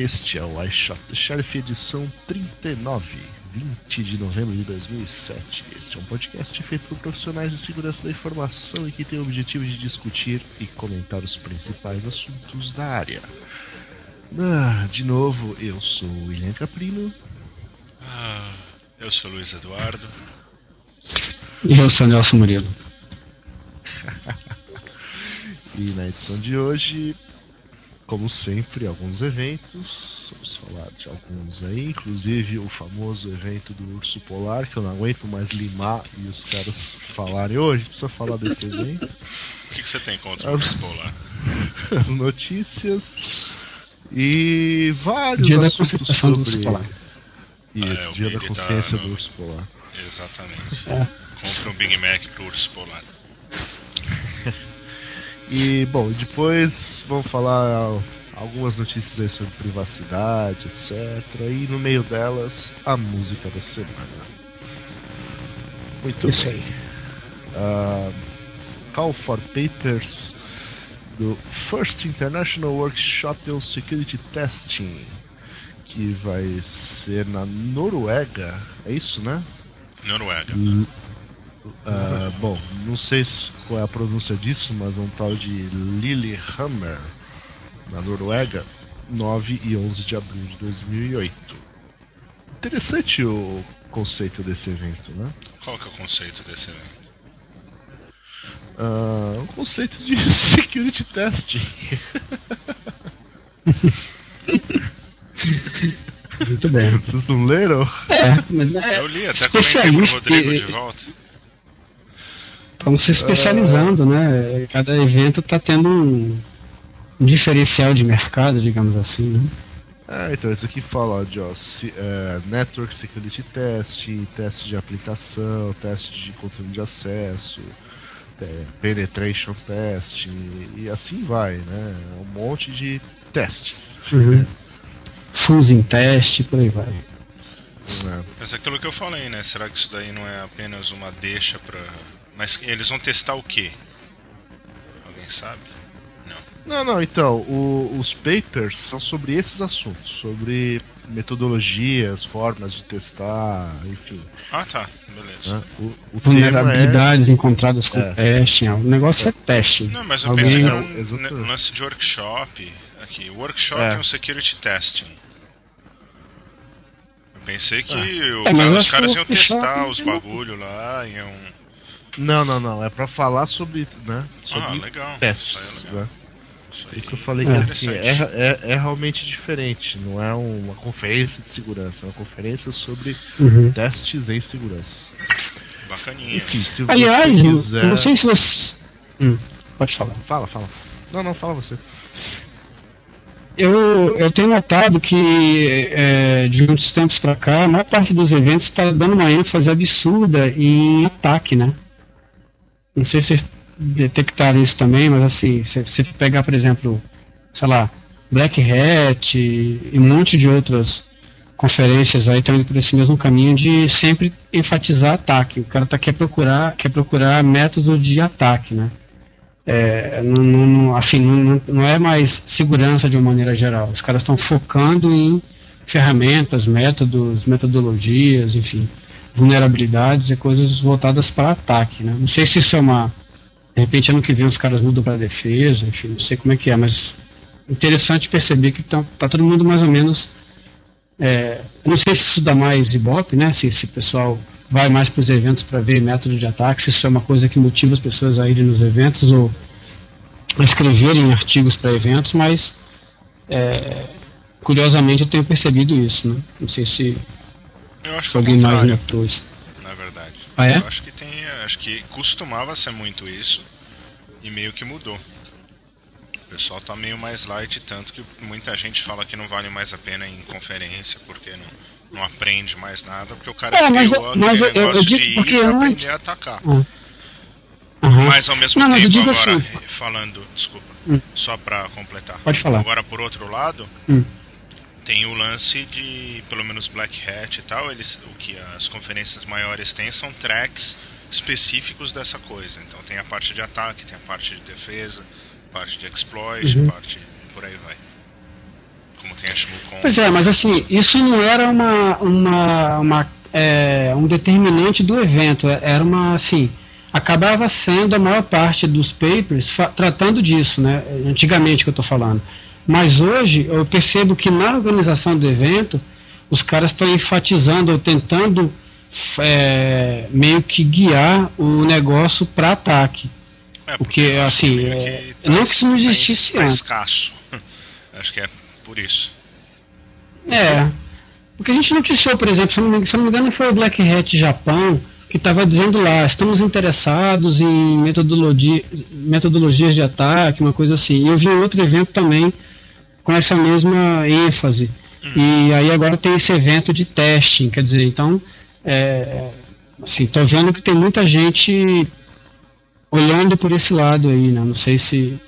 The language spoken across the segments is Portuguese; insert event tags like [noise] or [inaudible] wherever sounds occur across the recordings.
este é o iShot the Sheriff edição 39, 20 de novembro de 2007. Este é um podcast feito por profissionais de segurança da informação e que tem o objetivo de discutir e comentar os principais assuntos da área. Ah, de novo, eu sou o William Caprino. Ah, eu sou o Luiz Eduardo. E eu sou o Nelson Murilo. [laughs] e na edição de hoje como sempre, alguns eventos. Vamos falar de alguns aí, inclusive o famoso evento do urso polar, que eu não aguento mais limar e os caras falarem, hoje precisa falar desse evento. O que, que, você tem contra o urso polar? [laughs] As notícias e vários dia assuntos da sobre... do urso polar. Isso, ah, é, dia da consciência tá no... do urso polar. Exatamente. É. Compre um Big Mac pro urso polar. E, bom, depois vamos falar algumas notícias aí sobre privacidade, etc. E no meio delas, a música da semana. Muito Isso bem. Uh, Call for Papers do First International Workshop on Security Testing, que vai ser na Noruega, é isso, né? Noruega. Uh, bom, não sei qual é a pronúncia disso, mas é um tal de Lillehammer, na Noruega, 9 e 11 de abril de 2008. Interessante o conceito desse evento, né? Qual que é o conceito desse evento? Uh, um conceito de [laughs] security testing. Muito bem. Vocês não leram? É, eu li, até comentei pro Rodrigo de volta. Estamos se especializando, né? Cada evento está tendo um, um, diferencial de mercado, digamos assim, né? Ah, então isso aqui fala de ó, se, é, Network Security Test, teste de aplicação, teste de controle de acesso, é, Penetration Test e, e, assim vai, né? Um monte de testes. Uhum. Fusing teste, por aí vai. É. Mas é aquilo que eu falei, né? Será que isso daí não é apenas uma deixa para mas eles vão testar o quê? Alguém sabe? Não. Não, não, então, o, os papers são sobre esses assuntos, sobre metodologias, formas de testar, enfim. Ah, tá, beleza. Né? O, o Vulnerabilidades é... encontradas com é. testing, o negócio é, é teste. Não, mas eu Alguém... pensei que era um, um lance de workshop. Aqui, o workshop é, é um security testing. Eu pensei que é. o, é, os caras iam testar os bagulho lá, iam não, não, não. É pra falar sobre, né, sobre ah, legal. testes. Isso, né? Isso, Isso que eu falei que é. assim, é, é, é, realmente diferente. Não é uma conferência de segurança, é uma conferência sobre uhum. testes em segurança. Bacaninha. Enfim, se Aliás, você quiser... não sei se você. Hum, pode falar. Fala, fala. Não, não, fala você. Eu, eu tenho notado que é, de uns tempos para cá, a maior parte dos eventos está dando uma ênfase absurda em ataque, né? Não sei se vocês detectaram isso também, mas assim, se você pegar, por exemplo, sei lá, Black Hat e um monte de outras conferências aí estão indo por esse mesmo caminho de sempre enfatizar ataque. O cara tá, quer procurar quer procurar método de ataque, né? É, não, não, assim, não, não é mais segurança de uma maneira geral. Os caras estão focando em ferramentas, métodos, metodologias, enfim vulnerabilidades e coisas voltadas para ataque. Né? Não sei se isso é uma. De repente, ano que vem os caras mudam para defesa, enfim, não sei como é que é, mas interessante perceber que tá, tá todo mundo mais ou menos. É, não sei se isso dá mais ibope, né? Se esse pessoal vai mais para os eventos para ver métodos de ataque, se isso é uma coisa que motiva as pessoas a irem nos eventos ou a escreverem artigos para eventos, mas é, curiosamente eu tenho percebido isso, né? Não sei se eu acho que mais isso. Na verdade. Ah, é? Eu acho que tem. Acho que costumava ser muito isso. E meio que mudou. O pessoal tá meio mais light, tanto que muita gente fala que não vale mais a pena ir em conferência, porque não, não aprende mais nada, porque o cara é, mas, eu, mas eu, eu, eu digo porque eu não... aprender a atacar. Uhum. Mas ao mesmo não, tempo, agora, assim... falando, desculpa, hum. só para completar. Pode falar. Agora, por outro lado, hum tem o lance de, pelo menos Black Hat e tal, eles, o que as conferências maiores têm são tracks específicos dessa coisa. Então tem a parte de ataque, tem a parte de defesa, parte de exploit, uhum. parte por aí vai. Como tem a Shmulcon. Pois é, mas assim, isso não era uma, uma, uma é, um determinante do evento, era uma assim, acabava sendo a maior parte dos papers tratando disso, né? Antigamente que eu estou falando. Mas hoje eu percebo que na organização do evento os caras estão enfatizando ou tentando é, meio que guiar o negócio para ataque. É, porque, assim, é, tá, não que isso não existisse tá, escasso. [laughs] Acho que é por isso. É. Porque a gente noticiou, por exemplo, se não, me, se não me engano, foi o Black Hat Japão que estava dizendo lá, estamos interessados em metodologia, metodologias de ataque, uma coisa assim. E eu vi um outro evento também com essa mesma ênfase. E aí agora tem esse evento de testing, quer dizer, então, é, assim, tô vendo que tem muita gente olhando por esse lado aí, né? Não sei se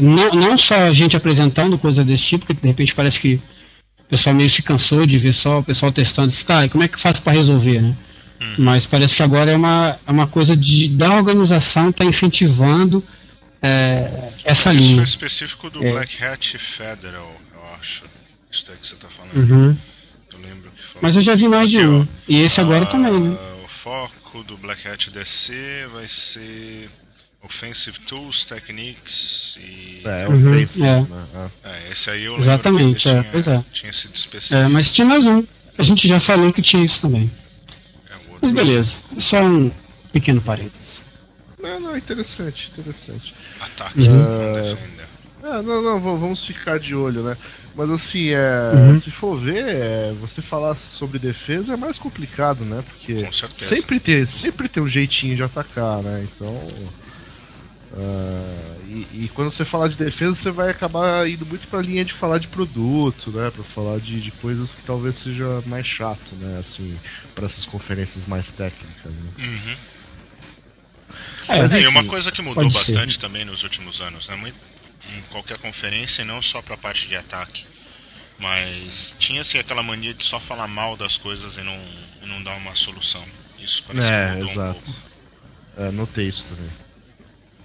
não, não só a gente apresentando coisa desse tipo, que de repente parece que o pessoal meio se cansou de ver só o pessoal testando, ficar, ah, como é que faz para resolver, né? Hum. Mas parece que agora é uma, é uma coisa de, da organização está incentivando é, essa Isso linha. Isso é específico do é. Black Hat Federal, eu acho. Isso é que você está falando. Uhum. Eu lembro que foi. Mas eu já vi mais de um. E esse agora também, né? O foco do Black Hat DC vai ser Offensive Tools, Techniques e. É, uhum, Offensive, é. Né? É, esse aí eu Exatamente, é, tinha, pois é. tinha sido específico. É, mas tinha mais um. A gente já falou que tinha isso também. É, mas beleza, só um pequeno parênteses. Não, interessante, interessante. Ataque, uhum. não não, não, vamos ficar de olho, né? Mas assim, é, uhum. se for ver, é, você falar sobre defesa é mais complicado, né? Porque sempre tem, sempre tem um jeitinho de atacar, né? Então. Uh, e, e, quando você falar de defesa, você vai acabar indo muito para a linha de falar de produto, né? Para falar de, de, coisas que talvez seja mais chato, né? Assim, para essas conferências mais técnicas. Né? Uhum. É, Mas, enfim, e uma coisa que mudou bastante ser. também nos últimos anos, né? Muito, em qualquer conferência, e não só para a parte de ataque, mas tinha-se aquela mania de só falar mal das coisas e não, e não dar uma solução. Isso parece é, que mudou exato. um pouco. É, notei isso também.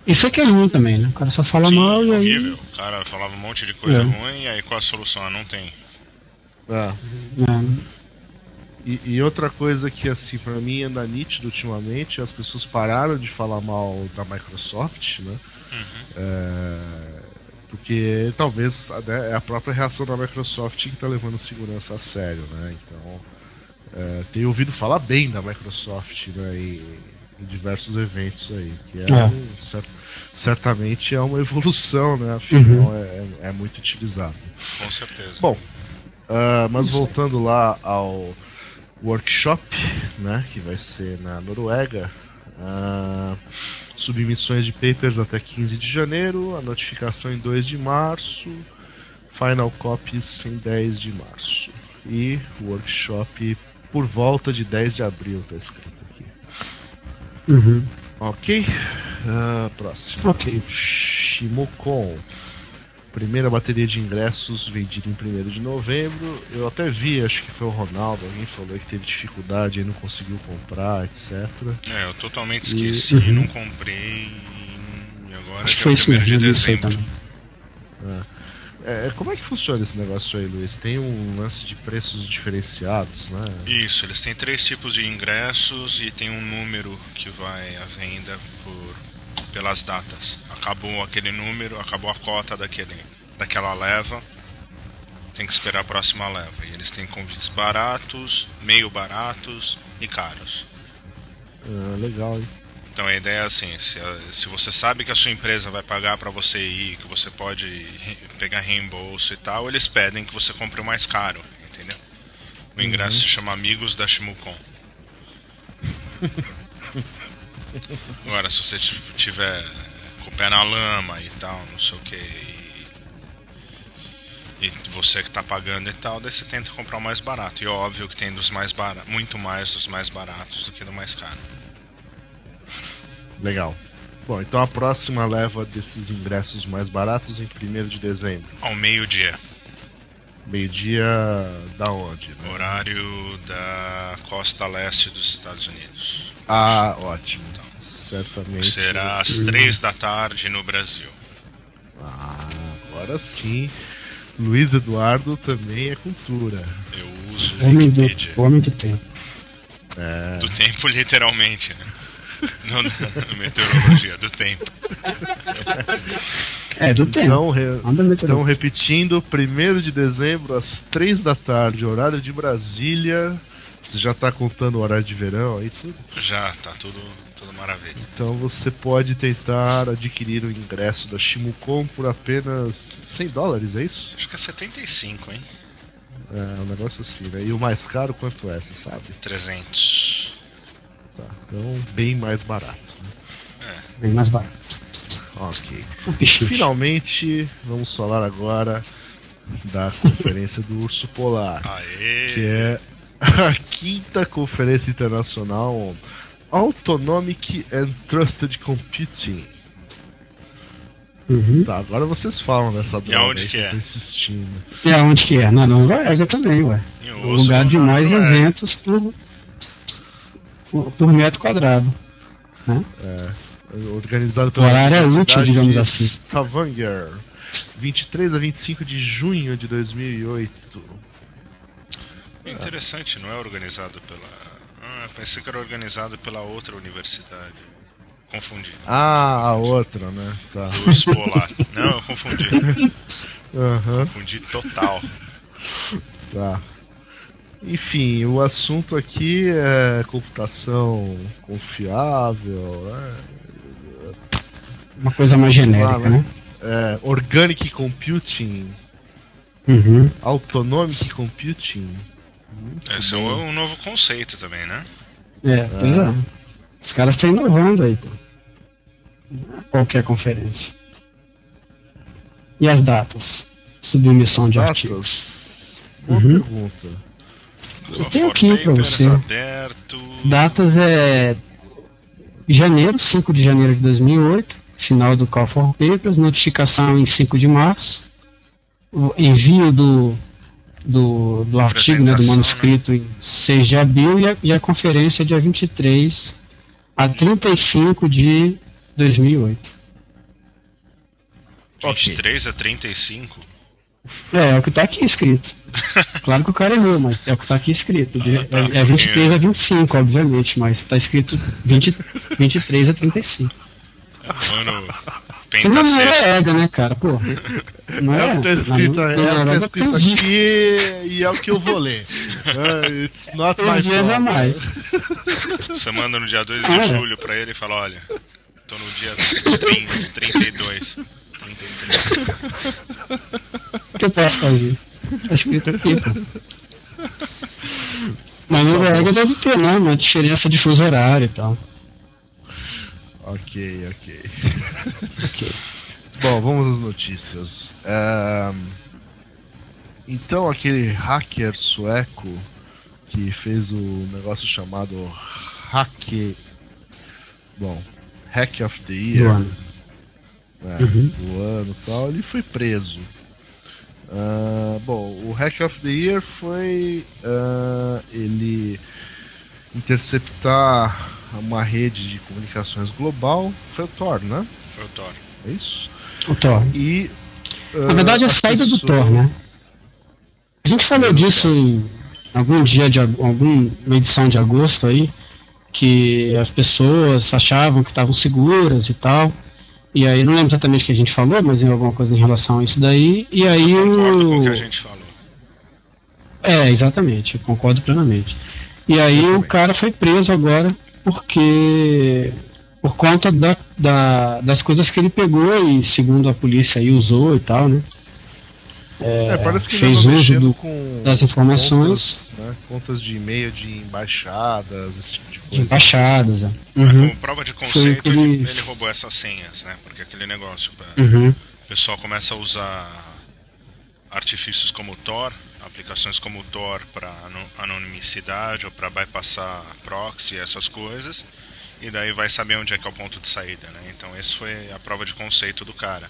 Isso aqui é ruim também, né? O cara só fala Sim, mal e aí. O cara falava um monte de coisa é. ruim e aí qual a solução? Ah, não tem. É. é. E, e, outra coisa que, assim, pra mim anda nítido ultimamente, as pessoas pararam de falar mal da Microsoft, né? Uhum. É, porque talvez né, é a própria reação da Microsoft que está levando segurança a sério, né? Então, é, tenho ouvido falar bem da Microsoft, né? E, em diversos eventos aí, que é, é. Um, cert, certamente é uma evolução, né? Afinal, uhum. é, é, muito utilizado. Com certeza. Bom, uh, mas voltando lá ao workshop, né? Que vai ser na Noruega. Uh, submissões de papers até 15 de janeiro, a notificação em 2 de março, final copies em 10 de março. E workshop por volta de 10 de abril, tá escrito. Uhum. Ok. Uh, próximo. Ok. Shimocon. Primeira bateria de ingressos vendida em 1 de novembro. Eu até vi, acho que foi o Ronaldo, alguém falou que teve dificuldade e não conseguiu comprar, etc. É, eu totalmente esqueci, e... uhum. não comprei. E agora acho que foi isso mesmo, de dezembro. É. É, como é que funciona esse negócio aí, Luiz? Tem um lance de preços diferenciados, né? Isso, eles têm três tipos de ingressos e tem um número que vai à venda por, pelas datas. Acabou aquele número, acabou a cota daquele, daquela leva, tem que esperar a próxima leva. E eles têm convites baratos, meio baratos e caros. Ah, legal, hein? Então a ideia é assim, se, se você sabe que a sua empresa vai pagar para você ir, que você pode pegar reembolso e tal, eles pedem que você compre o mais caro, entendeu? O ingresso uhum. se chama Amigos da Shimukon. [laughs] Agora, se você tiver com o pé na lama e tal, não sei o que, e, e você que está pagando e tal, daí você tenta comprar o mais barato. E óbvio que tem dos mais baratos, muito mais dos mais baratos do que do mais caro. Legal. Bom, então a próxima leva desses ingressos mais baratos em 1 de dezembro. Ao meio-dia. Meio-dia da onde? Né? Horário da costa leste dos Estados Unidos. Ah, ótimo. Certamente. Será às três da tarde no Brasil. Ah, agora sim. Luiz Eduardo também é cultura. Eu uso Homem do, Wikipedia. homem do tempo. É, Do tempo, literalmente, né? Não da meteorologia, do tempo. É, do tempo. então, re- então, repetindo, 1 de dezembro, às 3 da tarde, horário de Brasília. Você já tá contando o horário de verão aí tudo? Já, tá tudo, tudo maravilha. Então você pode tentar adquirir o ingresso da Shimucon por apenas 100 dólares, é isso? Acho que é 75, hein? É um negócio assim, né? E o mais caro quanto é, você sabe? 300. Tá, então bem mais barato. Né? Bem mais barato. Ok. Finalmente, vamos falar agora da Conferência do Urso Polar, Aê! que é a quinta Conferência Internacional on Autonomic and Trusted Computing. Uhum. Tá, agora vocês falam dessa droga aonde aí, que vocês é? estão insistindo. E aonde que é? Na Noruega também, ué. O lugar de mais Noruega. eventos por, por, por metro quadrado. Organizado pela Horário é útil, digamos assim. Stavanger, 23 a 25 de junho de 2008. É Interessante, não é organizado pela. Ah, eu pensei que era organizado pela outra universidade. Confundi. Ah, a outra, né? Tá. Do Urso Polar. Não, eu confundi. Aham. Confundi total. Tá. Enfim, o assunto aqui é computação confiável, né? Uma coisa mais genérica, Ah, né? né? É, organic computing, Uhum. autonomic computing. Muito Esse é bom. um, um novo conceito também, né? É, pois é. Os caras estão inovando aí, pô. Qualquer conferência. E as datas? Submissão de artigos. Datas? Boa Uhum. pergunta. Eu tenho aqui pra Papers você. aberto. Datas é janeiro, 5 de janeiro de 2008, final do Call for Papers, notificação em 5 de março, envio do, do, do artigo, né, do manuscrito em 6 de abril e a, e a conferência dia 23 a 35 de 2008. 23 a 35. É, é o que tá aqui escrito. [laughs] Claro que o cara errou, mas é o que tá aqui escrito. De- Ah, tá, é, é 23 a 25, obviamente, mas tá escrito 20, 23 a 35. Ano Que não é pentasexto. Noruega, né, cara? Pô. [laughs] Não É é? o que tá escrito, é, na o que tá Noruega escrito aqui e é o que eu vou ler. Uh, [laughs] it's not my dias a mais. Você manda no dia 2 de é. julho pra ele e fala, olha, tô no dia 30, 32, 33. O que eu posso fazer? Tá escrito aqui, pô. Mas na Noruega deve ter, né? Uma diferença de fuso horário e tal. Ok, ok. [laughs] Ok. Bom, vamos às notícias. Então, aquele hacker sueco que fez o negócio chamado Hack. Bom, Hack of the Do Year, ano. né, Uhum. do ano e tal, ele foi preso. Ah, bom, o Hack of the Year foi ah, ele interceptar uma rede de comunicações global. Foi o Tor, né? Foi o Thor. É isso? O Thor. E. Na verdade, é a saída do Thor, né? A gente falou disso em algum dia de alguma edição de agosto aí, que as pessoas achavam que estavam seguras e tal. E aí, não lembro exatamente o que a gente falou, mas em alguma coisa em relação a isso daí. E aí Eu concordo com o o. que a gente falou. É, exatamente, eu concordo plenamente. E aí o cara foi preso agora porque. Por conta da, da- das coisas que ele pegou e, segundo a polícia, aí usou e tal, né? É, parece que ele fez uso do- com das informações. Contas, né, contas de e-mail de embaixadas, esse tipo de De coisa. embaixadas, é. Uhum, Como prova de conceito, ele- ele, ele roubou essas senhas, né? Porque aquele negócio, pra- uhum. o pessoal começa a usar artifícios como o Tor, aplicações como o Tor para anonimicidade ou para bypassar proxy, essas coisas, e daí vai saber onde é que é o ponto de saída, né? Então esse foi a prova de conceito do cara,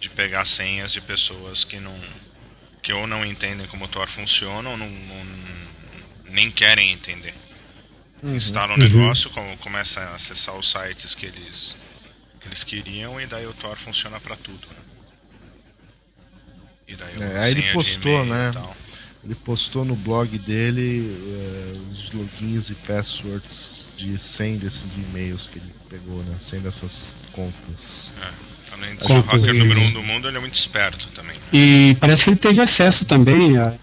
de pegar senhas de pessoas que não que ou não entendem como o Tor funciona ou não, não- nem querem entender. Instala o negócio, como, começa a acessar os sites que eles, que eles queriam e daí o Tor funciona pra tudo. né? E daí É, aí ele postou, né? Ele postou no blog dele eh, os logins e passwords de 100 desses e-mails que ele pegou, né? 100 dessas contas. Além de ser o hacker número um do mundo, ele é muito esperto também. E parece que ele teve acesso também a,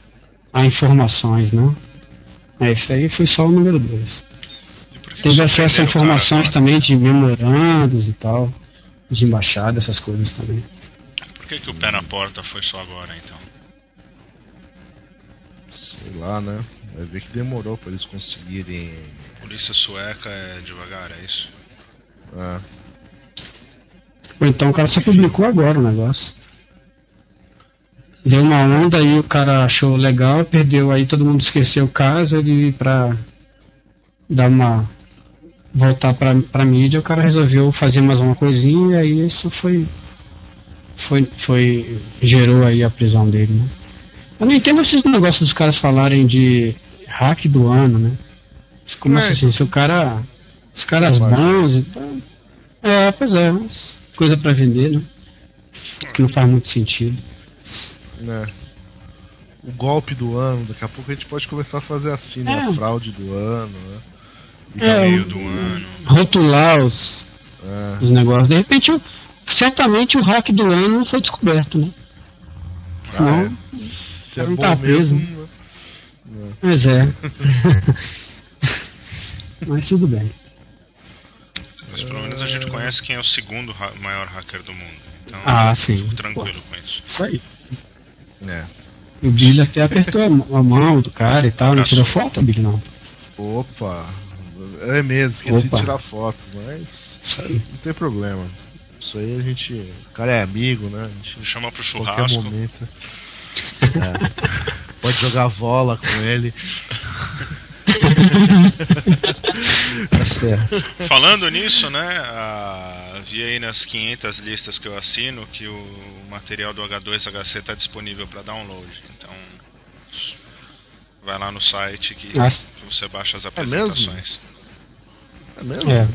a informações, né? É, isso aí foi só o número 2. E por que que Teve acesso a cara informações agora? também de memorandos e tal, de embaixada, essas coisas também. Por que, que o pé na porta foi só agora, então? Sei lá, né? Vai ver que demorou pra eles conseguirem. Polícia sueca é devagar, é isso? ah, Ou então o cara só publicou agora o negócio. Deu uma onda aí, o cara achou legal, perdeu, aí todo mundo esqueceu o caso, ele pra dar uma. voltar pra, pra mídia, o cara resolveu fazer mais uma coisinha e aí isso foi. Foi. foi. gerou aí a prisão dele, né? Eu não entendo esses negócios dos caras falarem de hack do ano, né? Como É. assim, se o cara. Os caras bons e tal. É, pois é, mas coisa pra vender, né? Que não faz muito sentido. né? O golpe do ano, daqui a pouco a gente pode começar a fazer assim, né? É. A fraude do ano, né? É, meio do ano. Rotular os, É, os negócios. De repente, o- certamente o hack do ano não foi descoberto, né? Senão, é. Se é não bom tá mesmo. preso. né? Mas [laughs] é. Mas tudo bem. Mas pelo menos a gente conhece quem é o segundo ha- maior hacker do mundo. Então Ah, eu sim. fico tranquilo com isso. Isso aí. É. O Billy até apertou a mão- do cara e tal. Não tirou foto, Billy, não. Opa! É mesmo, esqueci Opa. de tirar foto, mas não tem problema. Isso aí a gente. O cara é amigo, né? A gente, Chama pro qualquer churrasco. momento. É. Pode jogar bola com ele. Tá certo. Falando nisso, né? ah, vi aí nas 500 listas que eu assino que o material do H2HC está disponível para download. Então, vai lá no site que, Ah, que você baixa as mesmo? apresentações. É mesmo? É.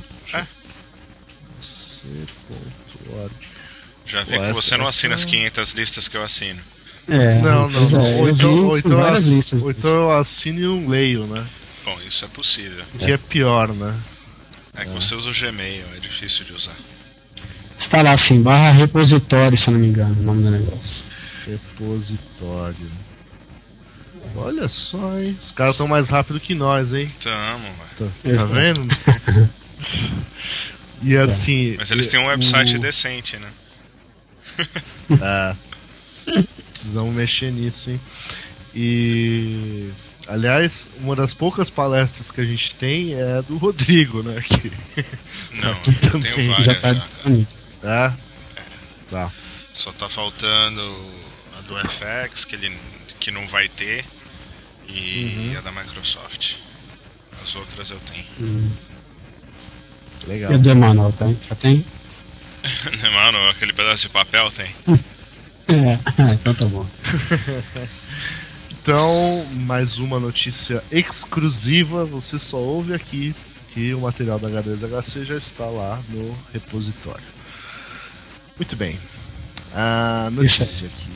Já vi Pô, que você não assina as essa- 500 listas que eu assino. É, Não, não, é, ou, então, ou, então eu listas. ou então eu assino e não leio, né? Bom, isso é possível. Que é pior, né? É que você usa o Gmail, é difícil de usar. Está lá assim, barra repositório, se eu não me engano, o nome do negócio. Repositório. Olha só, hein? Os caras estão mais rápido que nós, hein? Tamo, velho. Tá, tá vendo? [laughs] E assim. Mas eles têm um o- website decente, né? É. [laughs] Precisamos mexer nisso, hein? E. Aliás, uma das poucas palestras que a gente tem é a do Rodrigo, né? [laughs] Que, Não, [laughs] eu Também. tenho várias Já está disponível. é? Tá. Só tá faltando a do FX, que ele que não vai ter, e a da Microsoft. As outras eu tenho. Legal. E o do Emanuel, tá? Já tem? [laughs] Mano, aquele pedaço de papel tem. [laughs] É, [laughs] então tá bom. Então, mais uma notícia exclusiva. Você só ouve aqui que o material da H2HC já está lá no repositório. Muito bem. A notícia aqui.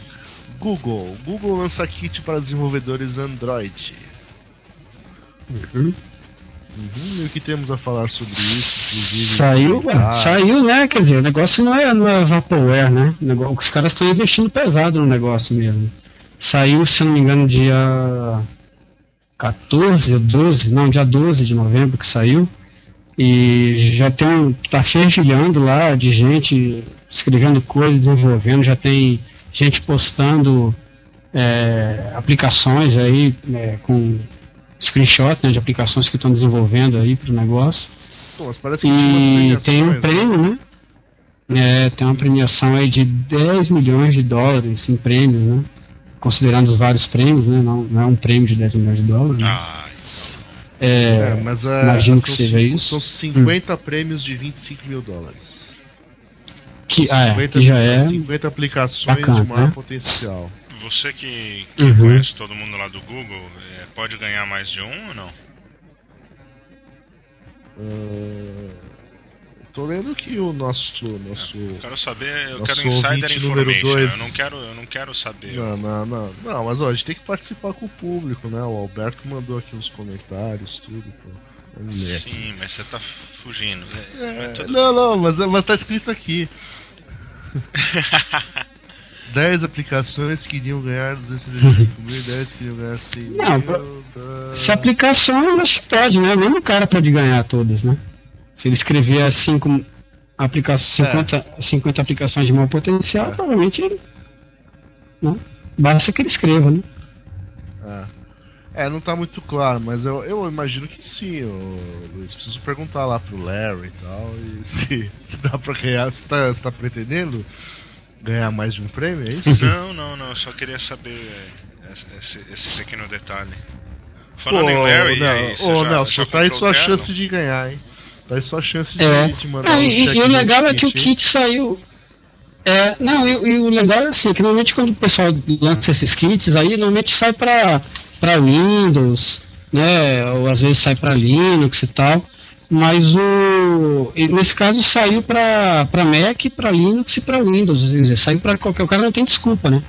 Google. Google lança kit para desenvolvedores Android. Uhum. Uhum, e o que temos a falar sobre isso? Inclusive, Saiu, saiu, né? Quer dizer, o negócio não é, não é Vaporware, né? Negócio, os caras estão investindo pesado no negócio mesmo. Saiu, se não me engano, dia 14 ou 12, não, dia 12 de novembro que saiu. E já tem tá fervilhando lá de gente escrevendo coisas, desenvolvendo, já tem gente postando é, aplicações aí é, com screenshot né, de aplicações que estão desenvolvendo aí para o negócio. Pô, E tem um premiações, prêmio, né? É, tem uma premiação aí de 10 milhões de dólares em prêmios, né? Considerando os vários prêmios, né? Não, não é um prêmio de 10 milhões de dólares. né? Ah, É, É, mas é, imagino que seja cinco- isso. São 50 prêmios de 25 mil dólares. que, ah, é, 50, que já é. 50 aplicações bacana, de maior né? potencial. Você que, que uhum. conhece todo mundo lá do Google, é, pode ganhar mais de um ou não? Uh, tô lendo que o nosso. nosso eu quero saber, eu quero insider information. Dois... Eu, não quero, eu não quero saber. Não, não, não. Não, mas ó, a gente tem que participar com o público, né? O Alberto mandou aqui uns comentários, tudo. Pô. Sim, mas você tá fugindo. É, tudo... Não, não, mas, mas tá escrito aqui. [laughs] 10 aplicações queriam ganhar 275 [laughs] mil e 10 queriam ganhar 100 Não, mil. Se aplicação, eu acho que pode, né? Mesmo o cara pode ganhar todas, né? Se ele escrever 5 aplicações, 50, é. 50 aplicações de mau potencial, é. provavelmente ele. Né? Basta que ele escreva, né? É. É, não tá muito claro, mas eu, eu imagino que sim, Luiz. Preciso perguntar lá pro Larry e tal. E [laughs] se, se dá pra ganhar, se tá, se tá pretendendo ganhar mais de um prêmio, é isso? Não, não, não. Eu só queria saber esse, esse pequeno detalhe. Falando Pô, em Larry, não, aí, você ô, já, Nelson, já tá aí sua chance de ganhar, hein? Tá aí sua chance de, é. de mandar ah, um e, e o legal é que o kit saiu. É, não, e, e, o legal é assim, que normalmente quando o pessoal lança esses kits aí, normalmente sai pra para Windows, né? Ou às vezes sai para Linux e tal. Mas o nesse caso saiu para Mac, para Linux e para Windows. Dizer, saiu para qualquer. O cara não tem desculpa, né?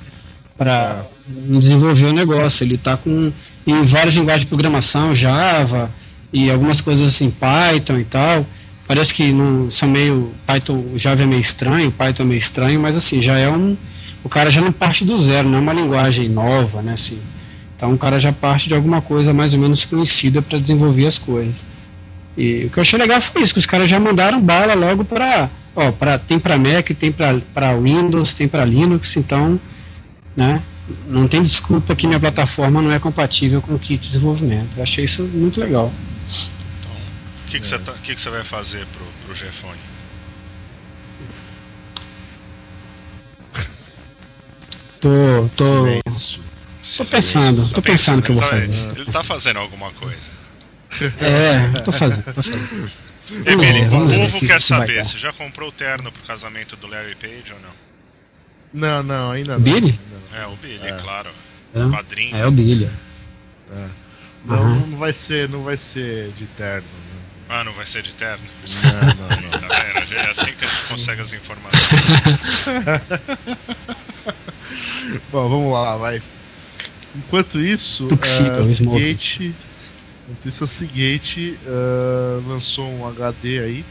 Para desenvolver o negócio. Ele está com em várias linguagens de programação, Java e algumas coisas assim, Python e tal. Parece que não são meio Python, Java é meio estranho, Python é meio estranho, mas assim já é um o cara já não parte do zero, não é uma linguagem nova, né? Assim, então o cara já parte de alguma coisa mais ou menos conhecida para desenvolver as coisas. E o que eu achei legal foi isso, que os caras já mandaram bala logo para, ó, para tem para Mac, tem para Windows, tem para Linux, então, né? Não tem desculpa que minha plataforma não é compatível com o kit de desenvolvimento. Eu achei isso muito legal. Então, o que, que, é. você, tá, que, que você vai fazer pro, pro Gfone? Tô, tô, Silêncio. Tô pensando, tô pensando que eu vou tá- fazer. Ele tá fazendo alguma coisa. [laughs] É, tô fazendo, tô fazendo. Emily, o povo quer saber, você já comprou o terno pro casamento do Larry Page ou não? Não, não, ainda não. Billy? É, o Billy, é. claro. É. Padrinho. É o Billy. É. Não, uhum. não vai ser, não vai ser de terno. Ah, não vai ser de terno? Não, não, não. tá vendo? É assim que a gente consegue as informações. [laughs] Bom, vamos lá, vai. Enquanto isso, Tuxedo, uh, Seagate, enquanto isso a Seagate uh, lançou um HD aí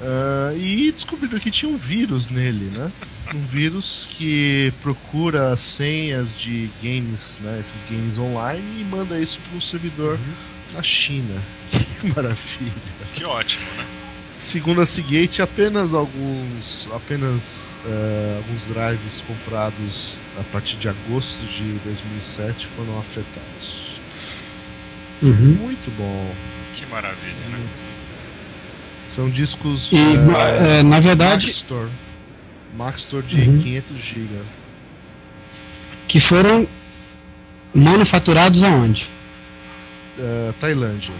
uh, e descobriram que tinha um vírus nele, né? Um vírus que procura senhas de games, né? Esses games online e manda isso para um servidor uhum. na China. [laughs] Que maravilha! Que ótimo, né? Segundo a Seagate, apenas alguns, apenas uh, alguns drives comprados a partir de agosto de 2007 foram afetados. Uhum. Muito bom. Que maravilha, né? São discos. E, uh, na verdade. Maxtor, Maxtor de uhum. 500 GB. Que foram manufaturados aonde? Uh, Tailândia.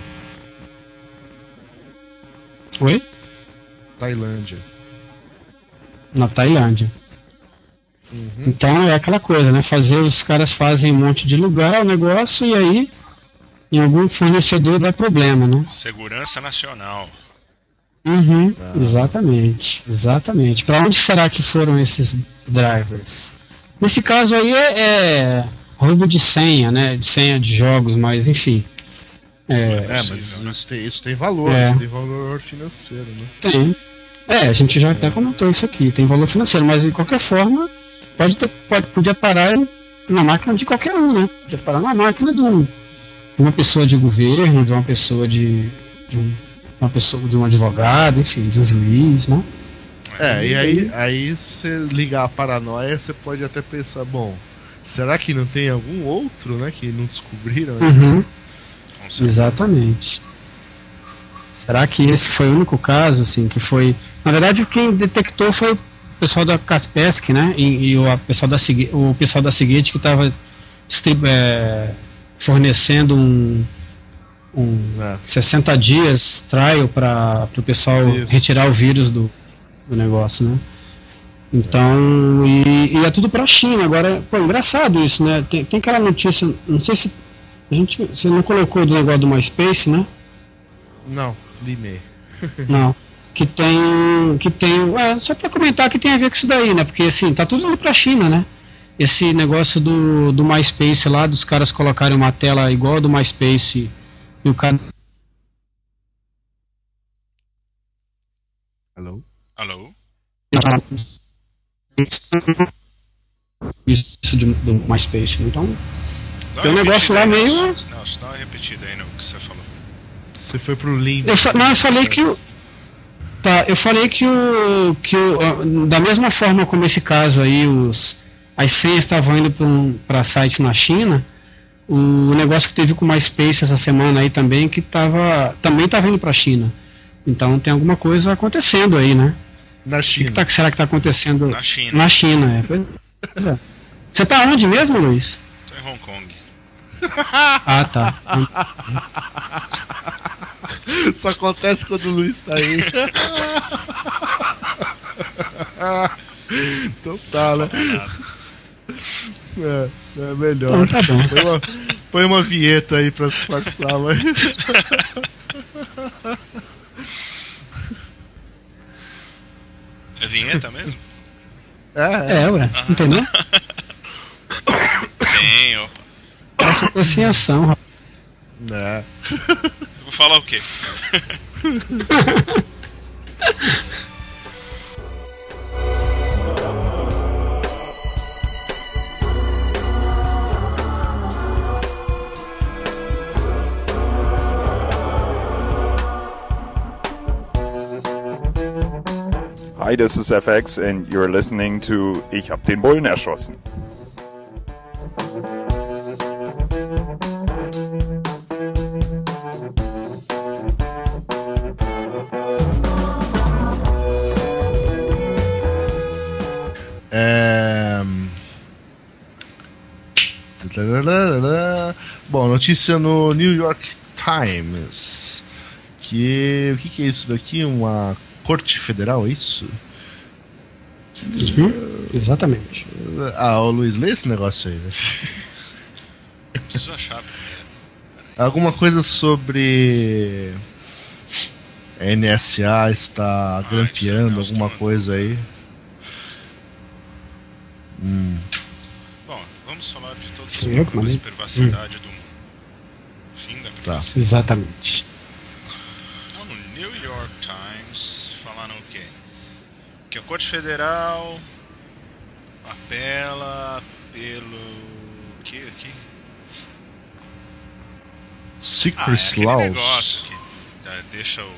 Oi? Tailândia. Na Tailândia. Uhum. Então é aquela coisa, né? Fazer, os caras fazem um monte de lugar o negócio e aí em algum fornecedor dá problema, né? Segurança nacional. Uhum, ah. Exatamente, exatamente. Para onde será que foram esses drivers? Nesse caso aí é, é, roubo de senha, né? De senha de jogos, mas enfim. É, é mas isso tem, isso tem valor, é. tem valor financeiro, né? Tem. É, a gente já até comentou isso aqui, tem valor financeiro, mas de qualquer forma, pode ter, pode, podia parar na máquina de qualquer um, né? Podia parar na máquina de, um, de uma pessoa de governo, de uma pessoa de, de um, uma pessoa de um advogado, enfim, de um juiz, né? É, e aí, aí você ligar a paranoia, você pode até pensar, bom, será que não tem algum outro, né, que não descobriram? Uhum. Exatamente. Será que esse foi o único caso, assim, que foi... Na verdade, quem detectou foi o pessoal da Kaspersky, né, e, e o, pessoal da, o pessoal da Seagate que estava é, fornecendo um, um é. 60 dias trial para o pessoal Isso. retirar o vírus do, do negócio, né? Então, e, e é tudo para a China. Agora, pô, engraçado isso, né? Tem, tem aquela notícia, não sei se a gente, você não colocou do negócio do MySpace, né? Não, limei. [laughs] não. Que tem, que tem, é, só para comentar que tem a ver com isso daí, né? Porque assim, tá tudo indo para a China, né? Esse negócio do, do MySpace lá, dos caras colocarem uma tela igual do MySpace e o cara Alô? Alô? isso de, do MySpace. Então, Dá tem um negócio lá aí, meio. Nelson, dá uma repetida aí no que você falou. Você foi pro. Eu fa- não, eu falei que o- Tá, eu falei que o. que o, ah, da mesma forma como esse caso aí, os, as senhas estavam indo para um, pra sites na China, o negócio que teve com o MySpace essa semana aí também, que tava, também estava indo para a China. Então tem alguma coisa acontecendo aí, né? Na O que, China. que tá, será que está acontecendo Na China. na China? É. Pois é. Você tá onde mesmo, Luiz? Tô em Hong Kong. [laughs] Ah, tá. Só acontece quando o Luiz tá aí. [laughs] então tá, né? É, é melhor. Então tá bom. Põe uma, põe uma vinheta aí pra disfarçar, mas. É vinheta mesmo? É, é. É, ué. Entendeu? Tem, opa. Essa foi sem ação, rapaz. é. Eu vou falar o quê? [laughs] Hi, this is FX, and you're listening to Ich hab den Bullen erschossen. É... Bom, notícia no New York Times. Que. O que, que é isso daqui? Uma corte federal, é isso? Uhum, exatamente. Ah, o Luiz, lê esse negócio aí, né? Preciso achar primeiro. Alguma coisa sobre. a NSA está grampeando, isso é alguma Nelson. coisa aí. Hum. Bom, vamos falar de todos os eu problemas de privacidade do mundo. Fim da Tá. privacidade. Exatamente. Então, no New York Times falaram o quê? Que a Corte Federal apela pelo. O que aqui? Ah, é Secret aquele Laws. negócio que eh, deixa o.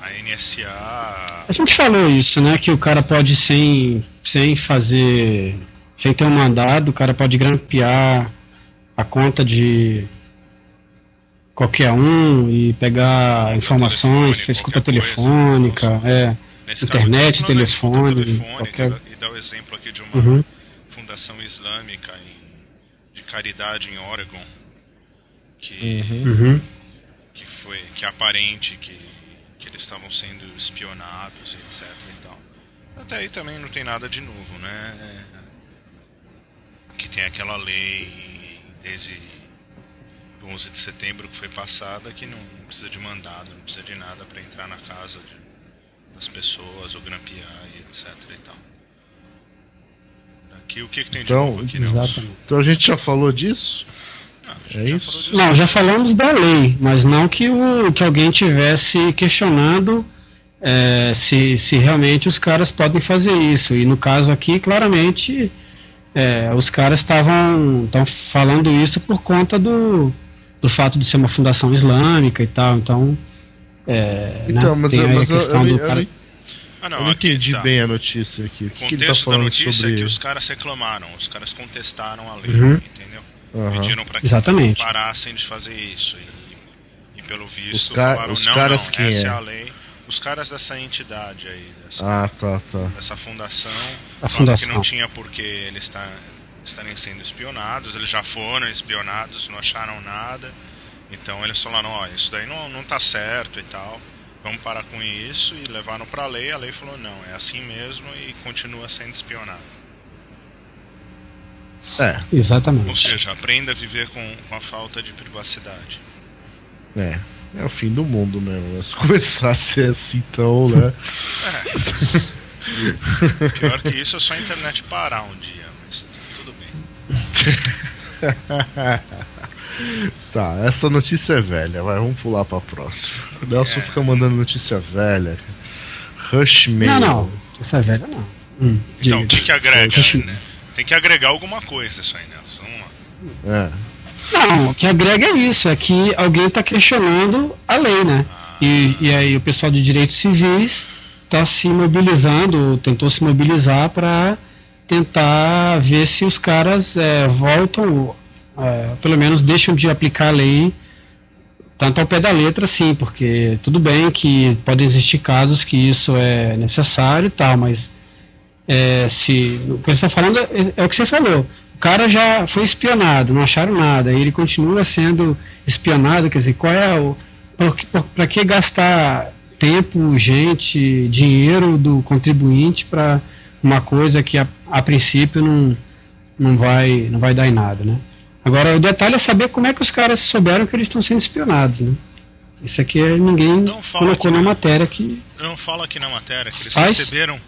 A NSA. A gente falou isso, né? Que o cara pode sem, sem fazer. Sem ter um mandado, o cara pode grampear a conta de qualquer um e pegar informações, telefônica, fez culpa qualquer coisa, telefônica, é. Nesse Internet, caso, de telefone, conta qualquer- E dá o exemplo aqui de uma Uhum. fundação islâmica em- de caridade em Oregon. Que, Uhum. que foi que é aparente que, que eles estavam sendo espionados, etc. E tal. Até aí também não tem nada de novo, né? Que tem aquela lei desde 11 de setembro que foi passada que não precisa de mandado, não precisa de nada para entrar na casa de- das pessoas ou grampear e etc. E tal. Aqui o que, que tem de Então, novo aqui, Nelson? Exatamente. Então a gente já falou disso? Não, a gente É já isso? falou disso. Não, já falamos da lei, mas não que, o, que alguém tivesse questionando é, se, se realmente os caras podem fazer isso. E no caso aqui, claramente, é, os caras estavam falando isso por conta do, do fato de ser uma fundação islâmica e tal. Então, é, Então, né, mas, tem eu, aí a mas eu, questão eu, do eu, cara. não- Ah, eu não, não aqui entendi tá. bem a notícia aqui. O O que, que tá contexto da falando notícia sobre. é que os caras reclamaram, os caras contestaram a lei, Uhum. entendeu? Aham. Pediram para que Exatamente. parassem de fazer isso. E, e pelo visto Os ca- falaram, os não, caras não, quem essa é? é? a lei. Os caras dessa entidade aí, dessa, Ah, tá, tá. dessa fundação, A fundação. que não tinha por que eles estar- estarem sendo espionados, eles já foram espionados, não acharam nada. Então eles falaram, ó, isso daí não, não tá certo e tal. vamos parar com isso e levaram para a lei. A lei falou: não, é assim mesmo e continua sendo espionado. É, Exatamente. Ou seja, aprenda a viver com, com a falta de privacidade. é. É o fim do mundo mesmo. né? Se [laughs] começar a ser assim, então, né? [laughs] Pior que isso é só a internet parar um dia, mas tudo bem. [laughs] Tá, essa notícia é velha, vai, vamos pular pra próxima. O Nelson É. fica mandando notícia velha. Rush Mail. Não, não. Essa é velha não. Hum, Então, o que, que agrega? Né? Tem que agregar alguma coisa isso aí, Nelson. Vamos lá. É. Não, o que agrega é isso, é que alguém está questionando a lei, né? E, e aí o pessoal de direitos civis está se mobilizando, tentou se mobilizar para tentar ver se os caras é, voltam, é, pelo menos deixam de aplicar a lei tanto ao pé da letra, sim, porque tudo bem que podem existir casos que isso é necessário e tal, mas é, se o que você está falando é, é o que você falou. O cara já foi espionado, não acharam nada, e ele continua sendo espionado, quer dizer, qual é o. Para que gastar tempo, gente, dinheiro do contribuinte para uma coisa que a, a princípio não, não, vai, não vai dar em nada, né? Agora, o detalhe é saber como é que os caras souberam que eles estão sendo espionados, né? Isso aqui é- ninguém colocou na né? matéria que. Não fala aqui na matéria que eles Faz? receberam.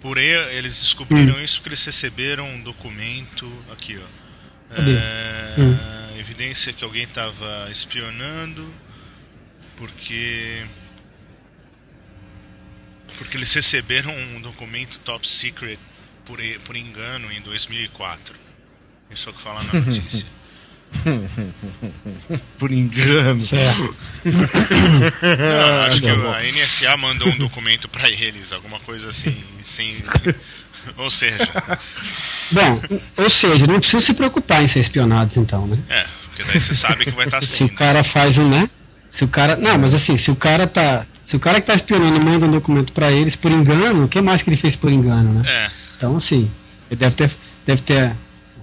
Por eles descobriram Hum. isso porque eles receberam um documento. Aqui, ó. É, Hum. Evidência que alguém estava espionando. Porque. Porque eles receberam um documento top secret por, por engano em 2004. Isso é o que fala na notícia. [laughs] Por engano. Certo. Não, acho que tá bom. a NSA mandou um documento pra eles, alguma coisa assim, sem. [laughs] Ou seja, Bom, ou seja, não precisa se preocupar em ser espionados, então, né? é, porque daí você sabe que vai estar [laughs] Se o sendo. cara faz um, né? Se o cara. Não, mas assim, se o cara tá. Se o cara que tá espionando manda um documento pra eles por engano, o que mais que ele fez por engano, né? É, Então, assim, ele deve ter, deve ter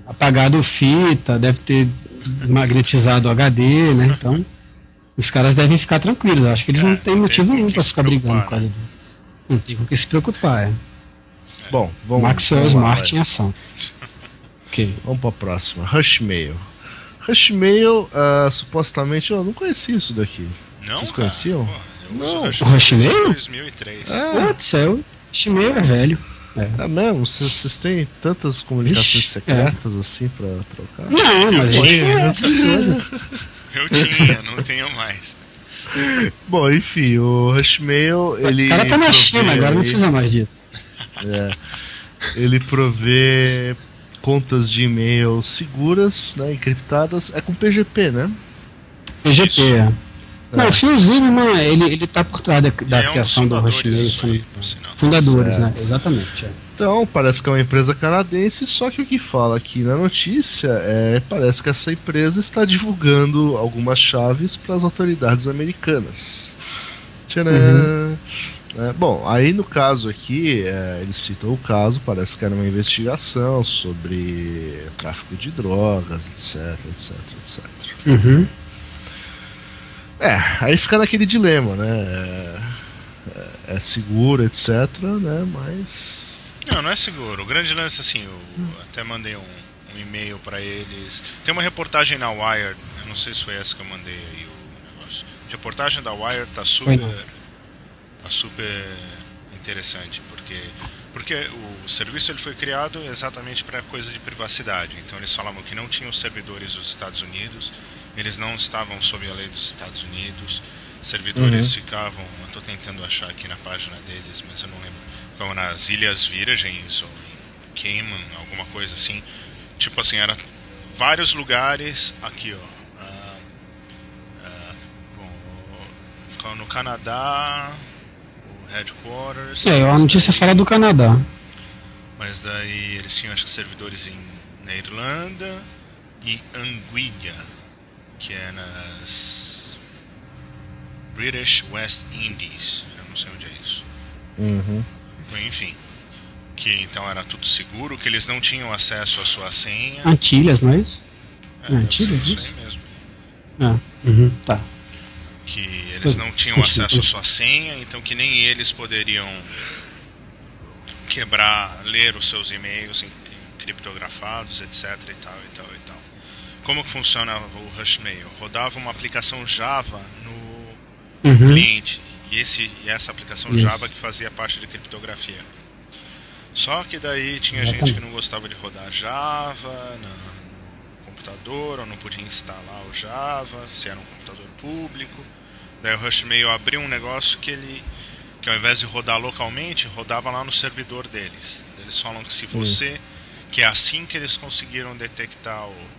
apagado fita, deve ter magnetizado o HD, né? Então, os caras devem ficar tranquilos. Eu acho que eles É, não têm motivo nenhum se ficar brigando por causa né? disso. Não tem com o que se preocupar, é. Bom, vamos, Maxwell vamos lá, Smart em ação. Ok. Vamos pra próxima. Rush Mail. Rush Mail, ah, supostamente, eu não conheci isso daqui. não. Vocês cara, conheciam? pô, eu Não. Rushmail? desde 2003. É, Putz, é o Shimei é velho. É mesmo? Vocês têm tantas comunicações Ixi, secretas assim pra trocar? Não, mas essas [laughs] coisas. Eu tinha, não tenho mais. Bom, enfim, o Rushmail, ele. o cara tá na China, agora não precisa mais disso. É, ele provê contas de e-mail seguras, né, encriptadas, é com PGP, né? PGP, Isso. é. Não, É. o Phil Zimmerman, ele, ele tá por trás da, da é um dos criação do fundadores Rushmail. sinal. Fundadores, Certo. né? Exatamente. é. Então, parece que é uma empresa canadense, só que o que fala aqui na notícia é parece que essa empresa está divulgando algumas chaves para as autoridades americanas. Tcharam! Uhum. É, bom, aí no caso aqui, é, ele citou o caso, parece que era uma investigação sobre tráfico de drogas, etc, etc, etc. Uhum. É, aí fica naquele dilema, né? É, é- seguro, etc, né? Mas. Não, não é seguro. O grande lance, assim, eu até mandei um, um e-mail pra eles. Tem uma reportagem na Wired, eu não sei se foi essa que eu mandei aí o negócio. A reportagem da Wired tá super. tá super interessante, porque. Porque o serviço ele foi criado exatamente para coisa de privacidade. Então eles falavam que não tinham servidores dos Estados Unidos, eles não estavam sob a lei dos Estados Unidos, servidores ficavam, eu estou tentando achar aqui na página deles, mas eu não lembro, ficavam nas Ilhas Virgens ou em Cayman, alguma coisa assim. Tipo assim, era vários lugares aqui, ó. Ah, ah, bom, ficava no Canadá, o headquarters. É, a notícia daí- fala do Canadá. mas daí eles tinham acho que servidores em, na Irlanda e Anguilla, que é nas British West Indies. Eu não sei onde é isso. Uhum. Enfim. Que então era tudo seguro, que eles não tinham acesso à sua senha. Antilhas, não é isso? É, Antilhas, isso isso? aí mesmo. Ah, uhum, tá. que eles não tinham acesso à sua senha, então que nem eles poderiam quebrar, ler os seus e-mails criptografados, etc e tal e tal e tal. Como que funciona o Rushmail? Rodava uma aplicação Java no uhum. cliente e, esse, e essa aplicação uhum. Java que fazia parte de criptografia. Só que daí tinha gente que não gostava de rodar Java no computador, ou não podia instalar o Java, se era um computador público. Daí o Rushmail abriu um negócio que ele, que ao invés de rodar localmente, rodava lá no servidor deles. Eles falam que se você, que é assim que eles conseguiram detectar o,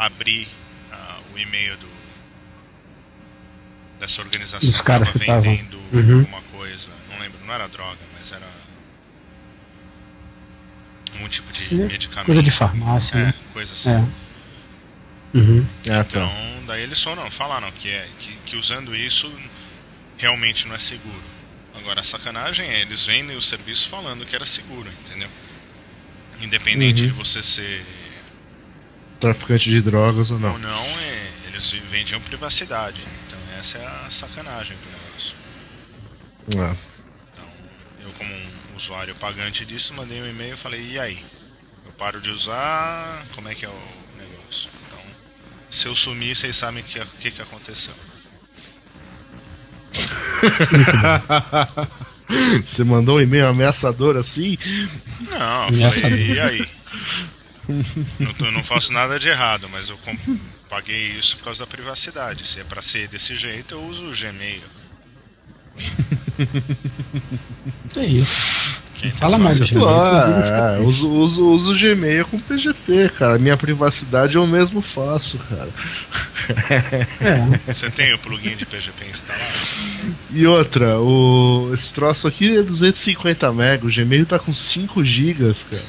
abrir uh, o e-mail do dessa organização Os caras que estava vendendo uhum. alguma coisa, não lembro, não era droga, mas era um tipo de Sim, medicamento. Coisa de farmácia, é, né? coisa assim. É. Uhum. É, então, daí eles só não falaram que é que, que usando isso realmente não é seguro. Agora a sacanagem é eles vendem o serviço falando que era seguro, entendeu? Independente uhum. de você ser traficante de drogas ou não. Ou não, é, eles vendiam privacidade. Então essa é a sacanagem do negócio. É. Então, eu como um usuário pagante disso, mandei um e-mail e falei, e aí? Eu paro de usar, como é que é o se eu sumir, vocês sabem o que, que, que aconteceu. [laughs] Você mandou um e-mail ameaçador assim? Não, eu falei, e aí? [laughs] [laughs] não, tô, não faço nada de errado, mas eu paguei isso por causa da privacidade. Se é pra ser desse jeito, eu uso o Gmail. [laughs] É isso. Quem Fala mais de Gmail. Ah, é, uso, uso, uso o Gmail com PGP, cara. Minha privacidade eu mesmo faço, cara. É. Você tem o plugin de PGP instalado? E outra, o, esse troço aqui é 250 MB, o Gmail tá com 5 GB, cara.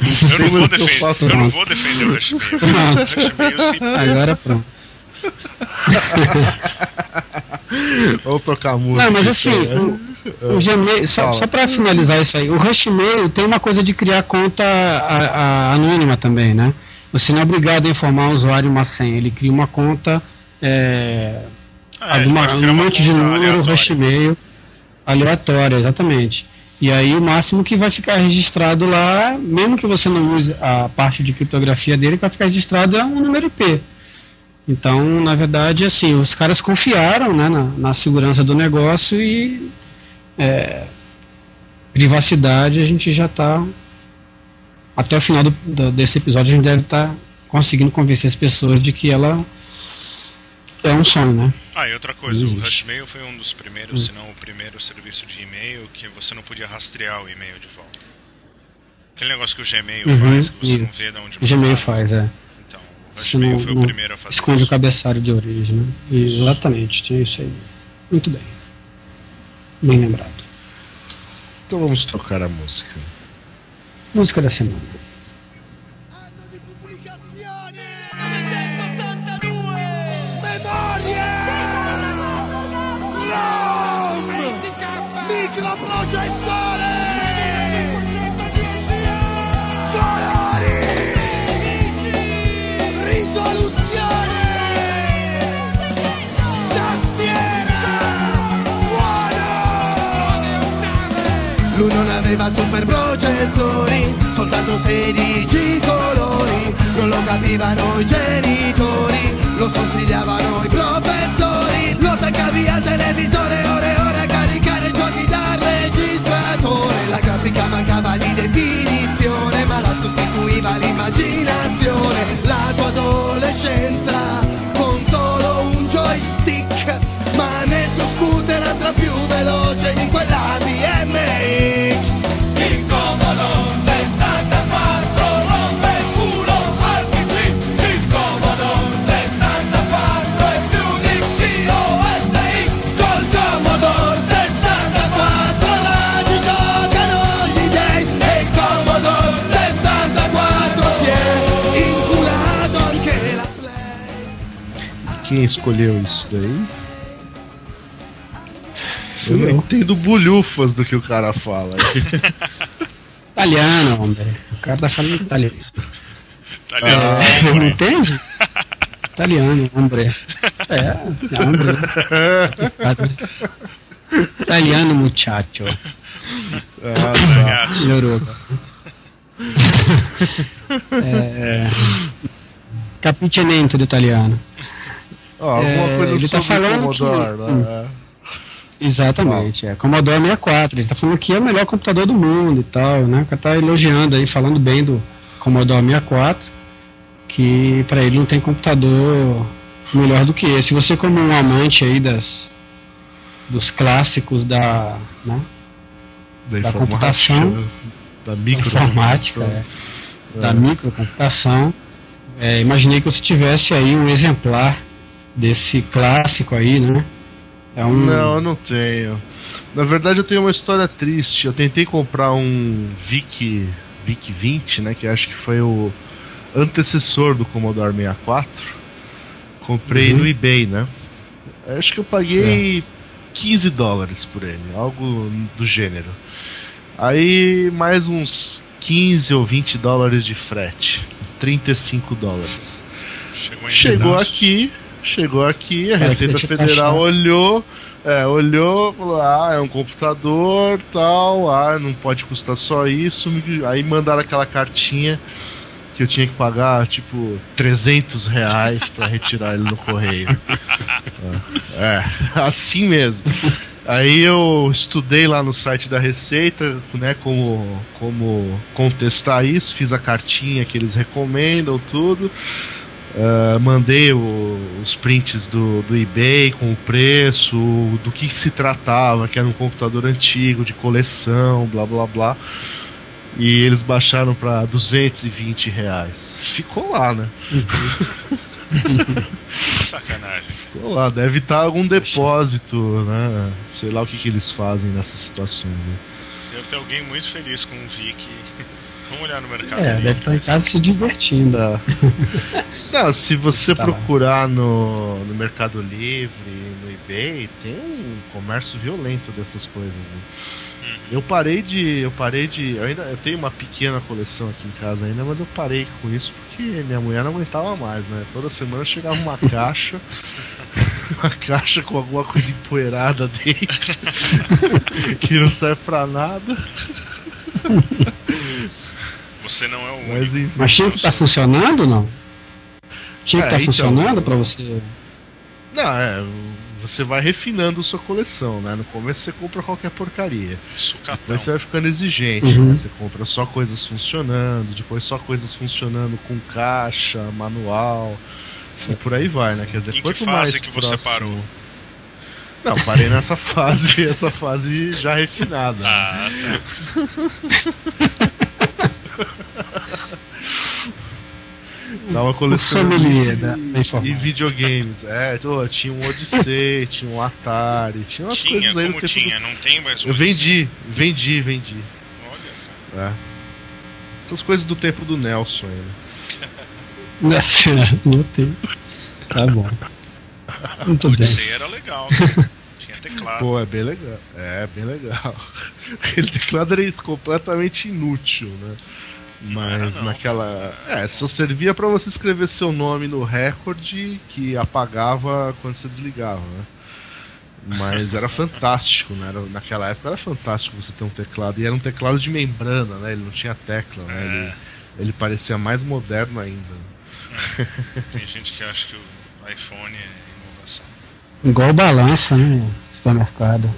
Eu não, vou defender, eu, eu não vou defender o Rushmail. O Rushmail se... [laughs] Agora pronto. [laughs] Vamos tocar música. Não, mas assim, o, o Gmail, só, só para finalizar isso aí, o Rushmail tem uma coisa de criar conta a, a, anônima também, né? Você não é obrigado a informar o usuário uma senha, ele cria uma conta, é, é alguma, um monte de número, Rushmail aleatória, exatamente. E aí o máximo que vai ficar registrado lá, mesmo que você não use a parte de criptografia dele, vai ficar registrado é um número IP. Então, na verdade, assim, os caras confiaram né, na, na segurança do negócio e é, privacidade a gente já está até o final do, do, desse episódio a gente deve estar tá conseguindo convencer as pessoas de que ela é um sonho, né? Ah, e outra coisa, o Rushmail foi um dos primeiros, hum. se não o primeiro serviço de e-mail que você não podia rastrear o e-mail de volta. Aquele negócio que o Gmail uhum, faz, que você isso. não vê de onde O Gmail faz, é. Rushmail foi o primeiro a fazer Esconde isso. o cabeçário de origem, né? Exatamente, tinha isso aí. Muito bem. Bem lembrado. Então vamos tocar a música. Música da semana. ROM! Microprocessore! Lui non aveva super processori, soltanto 16 colori. Non lo capivano i genitori, lo sconsigliavano i professori. Lo attaccavi al televisore, ore di definizione, ma la sostituiva l'immaginazione. La tua adolescenza Quem escolheu isso daí? Eu não entendo bulhufas do que o cara fala. [laughs] italiano, André. O cara tá falando italiano. Italiano. É, não entende? italiano, André. É, hambre. Italiano, muchacho. Ah, Melhorou. [laughs] É, Capitinente do italiano. Ó, alguma É, coisa ele tá sobre falando Commodore, que- hum. né? Exatamente, é. Commodore 64. Ele tá falando que é o melhor computador do mundo e tal, né? O cara tá elogiando aí, falando bem do Commodore 64. Que pra ele não tem computador melhor do que esse. Você como um amante aí das dos clássicos da, né, Da, Da computação. da micro informática, é, da microcomputação, é, imaginei que você tivesse aí um exemplar desse clássico aí, né? É um Não, eu não tenho. Na verdade, eu tenho uma história triste. Eu tentei comprar um VIC, VIC 20, né? Que acho que foi o antecessor do Commodore 64. Comprei Uhum. no eBay, né? Acho que eu paguei 15 dólares por ele, algo do gênero. Aí mais uns 15 ou 20 dólares de frete, 35 dólares. chegou em Chegou aqui, chegou aqui, a Cara, Receita Federal olhou, é, olhou, falou, ah, é um computador, tal, ah, não pode custar só isso, aí mandaram aquela cartinha que eu tinha que pagar, tipo, 300 reais pra retirar ele no correio. É, [laughs] assim mesmo. Aí eu estudei lá no site da Receita, né, como, como contestar isso, fiz a cartinha que eles recomendam, tudo. Ah, mandei o- os prints do, do eBay com o preço, do que se tratava, que era um computador antigo, de coleção, blá blá blá. E eles baixaram para 220 reais. Ficou lá, né? [laughs] Sacanagem. Ficou lá, deve estar algum depósito, né? Sei lá o que, que eles fazem nessas situações. Né? Deve ter alguém muito feliz com o Vic. Vamos olhar no mercado. É, Livre, deve estar em mas- casa se divertindo. [laughs] Não, se você Tá lá. procurar no, no Mercado Livre, no eBay, tem um comércio violento dessas coisas, né? Eu parei de. Eu parei de. Eu ainda eu tenho uma pequena coleção aqui em casa ainda, mas eu parei com isso porque minha mulher não aguentava mais, né? Toda semana chegava uma [laughs] caixa. Uma caixa com alguma coisa empoeirada dentro. [laughs] que não serve pra nada. Você não é o único. Mas enfim. Mas tinha que estar funcionando ou não? Tinha que É, estar então- funcionando pra você. Não, é. Você vai refinando sua coleção, né? No começo você compra qualquer porcaria. Sucatão. Depois você vai ficando exigente, Uhum. né? Você compra só coisas funcionando, depois só coisas funcionando com caixa, manual, e por aí vai, né? Quer dizer, Em que quanto fase mais que você parou? Não, parei nessa [laughs] fase, essa fase já refinada. né? Ah, tá. [laughs] Dá uma coleção de- da, da e videogames. É, tô, tinha um Odyssey, tinha um Atari, tinha umas Tinha, coisas aí como tempo tinha? Não tem mais um Eu vendi, vendi, vendi. Olha, É. Essas coisas do tempo do Nelson ainda. Nossa, não tem. Tá bom. Muito o bem. Odyssey era legal. cara. [laughs] Tinha teclado. Pô, é bem legal. É, bem legal. [laughs] Aquele teclado era completamente inútil, né? Mas não. naquela. É, só servia pra você escrever seu nome no recorde que apagava quando você desligava, né? Mas era fantástico, né? Era- naquela época era fantástico você ter um teclado. E era um teclado de membrana, né? Ele não tinha tecla, né? É. Ele, ele parecia mais moderno ainda. [laughs] Tem gente que acha que o iPhone é inovação. Igual balança, né? Supermercado.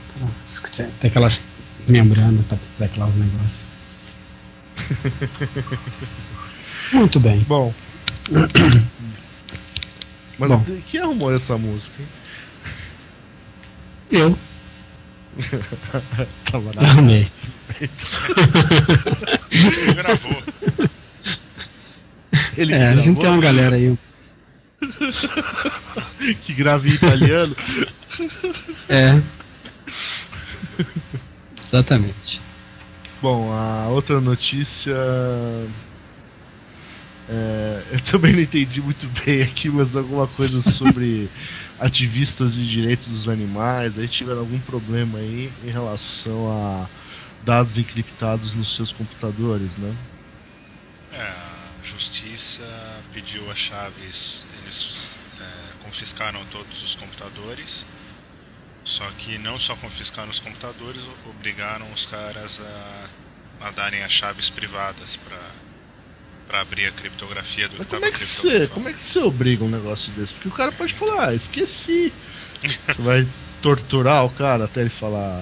Tem aquelas membranas pra teclar os negócios. [laughs] Muito bem. Bom. [coughs] Mas Bom. quem arrumou essa música? Eu [laughs] Tava na. Ele gravou. Ele É, a gente gravou, tem uma galera aí. [laughs] que grava em italiano. É. Exatamente. Bom, a outra notícia. é, eu também não entendi muito bem aqui, mas alguma coisa sobre [laughs] ativistas de direitos dos animais. Aí tiveram algum problema aí em relação a dados encriptados nos seus computadores, né? É, a justiça pediu as chaves. Eles é, confiscaram todos os computadores. Só que não só confiscaram os computadores, o- obrigaram os caras a, a darem as chaves privadas pra, pra abrir a criptografia do Mas que como tava é que você, como é que você obriga um negócio desse? Porque o cara pode falar, ah, esqueci. Você vai torturar o cara até ele falar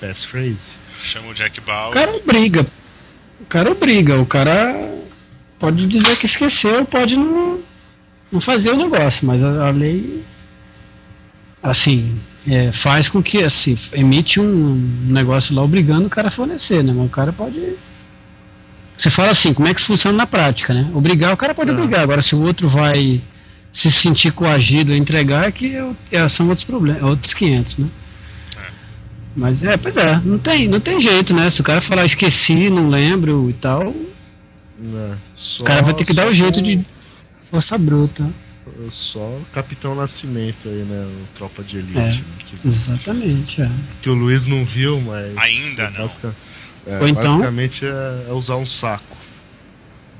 passphrase? Chama o Jack O Bauer. cara obriga. O cara obriga. O cara pode dizer que esqueceu, pode não, não fazer o negócio, mas a, a lei assim é, faz com que assim emite um negócio lá obrigando o cara a fornecer, né? Mas o cara pode você fala assim, como é que isso funciona na prática, né? Obrigar, o cara pode Ah. obrigar. Agora, se o outro vai se sentir coagido a entregar, é que é- é- são outros problemas, outros 500, né? Mas é, pois é, não tem, não tem jeito, né? Se o cara falar esqueci, não lembro e tal, o cara vai ter que dar o jeito de força bruta. Só Capitão Nascimento aí, né? O Tropa de Elite. É. né, Que, Exatamente, é. que o Luiz não viu, mas. Ainda não. basica- é, Ou então- Basicamente é, é usar um saco.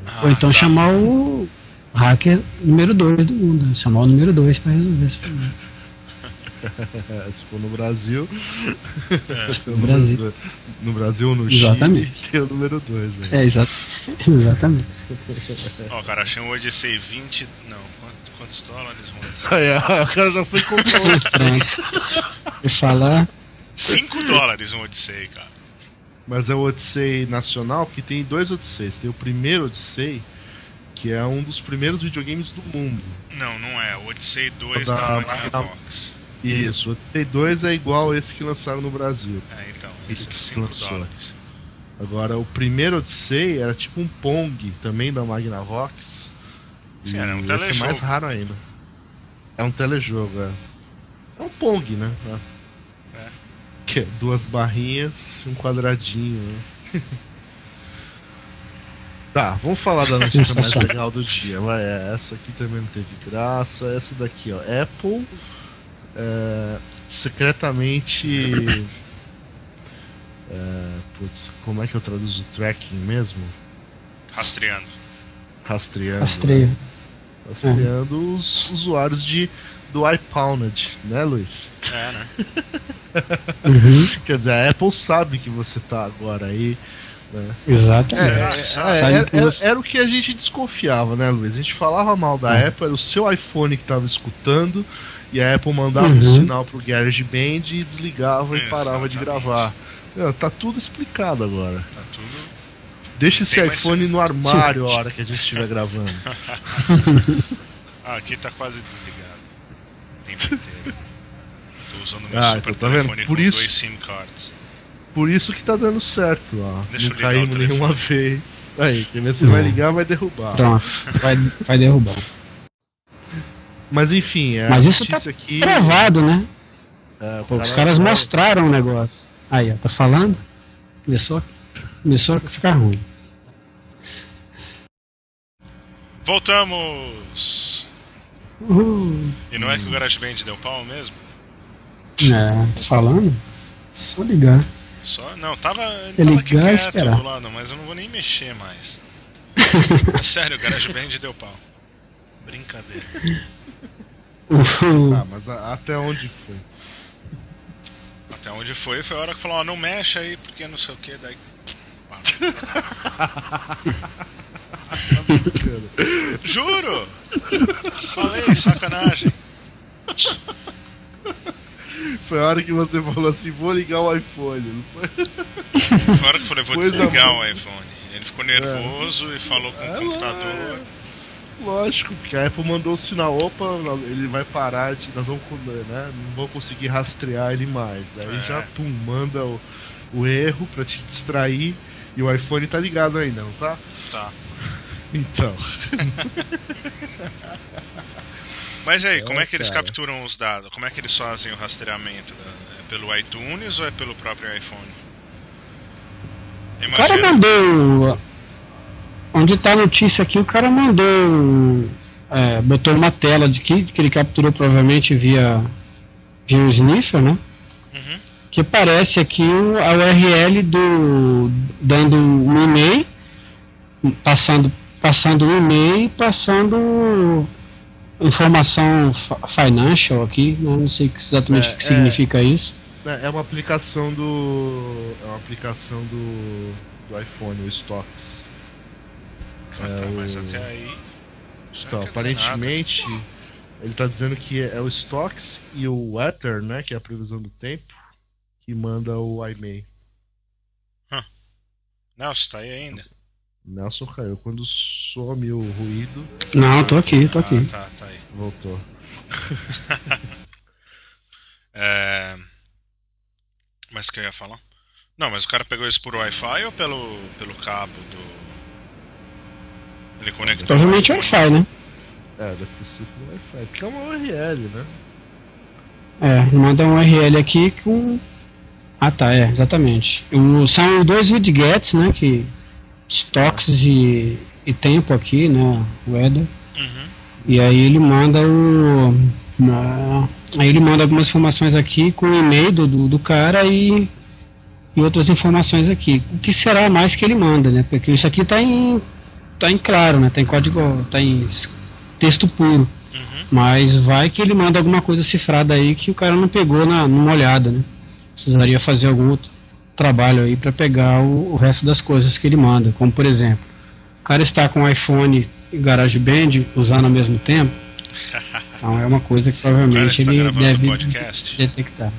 Ah, Ou então tá. chamar o hacker número 2 do mundo, né? chamar o número 2 pra resolver esse problema. É, [laughs] se for no Brasil. [laughs] No Brasil. No Brasil, no Exatamente. Chile, tem o número 2 aí. É, exa [laughs] exatamente. Ó, cara, achei um Odyssey 20. Não, quantos, dólares um Odyssey? Aí, ó, o cara já foi comprar Frank. E falar. 5 dólares um Odyssey, cara. Mas é o Odyssey nacional, porque tem dois Odysseys. Tem o primeiro Odyssey, que é um dos primeiros videogames do mundo. Não, não é. O Odyssey 2 Da da Magnavox. Magnavox. Isso, o Odyssey 2 é igual esse que lançaram no Brasil. É, então, isso, que 5 lançou. dólares. Agora, o primeiro Odyssey era tipo um Pong, também da Magnavox. Sim, era um esse é telejogo. mais raro ainda. É um telejogo, é. É um Pong, né? É. Que é duas barrinhas e um quadradinho, né? [laughs] Tá, vamos falar da notícia mais Sensacional. legal do dia. Vai, é, essa aqui também não teve graça. Essa daqui, ó. Apple é, secretamente. [coughs] É, putz, como é que eu traduzo tracking mesmo? Rastreando. Rastreando. né? Rastreando os usuários de, do iPound, né, Luiz? É, né? [laughs] Uhum. Quer dizer, a Apple sabe que você tá agora aí. Exatamente. Será? É, Sabe é, que era, era- era o que a gente desconfiava, né, Luiz? A gente falava mal da É. Apple, era o seu iPhone que tava escutando, e a Apple mandava um Uhum. sinal pro GarageBand e desligava e parava de Exatamente. gravar. Meu, tá tudo explicado agora. Tá tudo. Deixa esse Tem iPhone no armário a hora que a gente estiver gravando. [laughs] Ah, aqui tá quase desligado. O tempo inteiro. Tô usando meu Ah, super então tá vendo? telefone Por com isso- dois SIM cards. Por isso que tá dando certo, ó. Deixa eu Não ligar caímos nenhuma vez. Aí, quer ver? Você vai É. ligar, vai derrubar. Pronto. Vai, vai derrubar. Mas enfim, é Mas isso tá aqui. Gravado, né? É, o Pô, cara os caras vai- mostraram o negócio. Aí, ó, tá falando? Começou, começou a ficar ruim. Voltamos! Uhul. E não é que o GarageBand deu pau mesmo? É, falando? Só ligar. Só. Não, tava. Ele É tava aqui ligar e quieto esperar. do lado, mas eu não vou nem mexer mais. [laughs] É sério, o GarageBand deu pau. Brincadeira. Uhul. Ah, mas a- até onde foi? Até onde foi, foi a hora que falou, ó, não mexe aí, porque não sei o que, daí. [laughs] Juro! Falei, sacanagem. Foi a hora que você falou assim, vou ligar o iPhone. Foi? Foi a hora que eu falei, vou Coisa desligar boa. o iPhone. Ele ficou nervoso e falou com o É, computador. Lógico, porque a Apple mandou o sinal, opa, ele vai parar de. Nós vamos, né, não vou conseguir rastrear ele mais. Aí É. já, pum, manda o, o erro pra te distrair e o iPhone tá ligado ainda, não tá? Tá. [laughs] Então. [laughs] Mas aí, como é que eles capturam os dados? Como é que eles fazem o rastreamento? da- É pelo iTunes ou é pelo próprio iPhone? O cara Imagina. mandou. Onde tá a notícia aqui, o cara mandou. é, botou uma tela de que, que ele capturou provavelmente via, via o sniffer, né? Uhum. Que aparece aqui a URL do. dando um e-mail, passando, passando o e-mail e passando informação financial aqui, né? não sei exatamente É, o que é. significa isso. É é uma aplicação do. É uma aplicação do. do iPhone, o Stocks. Ah, tá, É, mas o- até aí. Então, aparentemente, ele tá dizendo que é o Stocks e o Weather, né? Que é a previsão do tempo, que manda o IMEI. Nelson, tá aí ainda? Nelson caiu. Quando some o ruído, Não, tô aqui, tô Ah, aqui. tá, tá aí. voltou. [laughs] É... Mas o que eu ia falar? Não, mas o cara pegou isso por Wi-Fi ou pelo, pelo cabo do. Ele conectou. Provavelmente Wi-Fi, né? É, deve sido no Wi-Fi. Porque é uma URL, né? É, manda um URL aqui com. Ah tá, é, exatamente. O, são dois widgets, né? Que. Stocks e, e tempo aqui, né? Weather. Uhum. E aí ele manda o. uma- aí ele manda algumas informações aqui com o e-mail do, do, cara e, e outras informações aqui. O que será mais que ele manda, né? Porque isso aqui tá em. tá em claro, né? Tá em código. tá em texto puro. Uhum. Mas vai que ele manda alguma coisa cifrada aí que o cara não pegou na, numa olhada, né? Precisaria fazer algum outro trabalho aí para pegar o, o resto das coisas que ele manda. Como por exemplo, o cara está com o iPhone e GarageBand usando ao mesmo tempo. [laughs] Então é uma coisa que provavelmente ele deve podcast. detectar.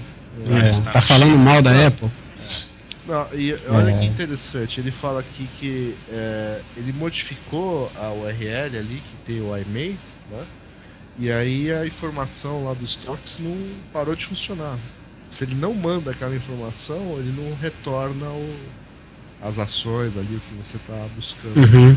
É, está tá no falando mal da Apple? Não, e olha É. que interessante, ele fala aqui que é, ele modificou a URL ali, que tem o IMEI, né? E aí a informação lá dos stocks não parou de funcionar. Se ele não manda aquela informação, ele não retorna o, as ações ali, o que você está buscando. Uhum.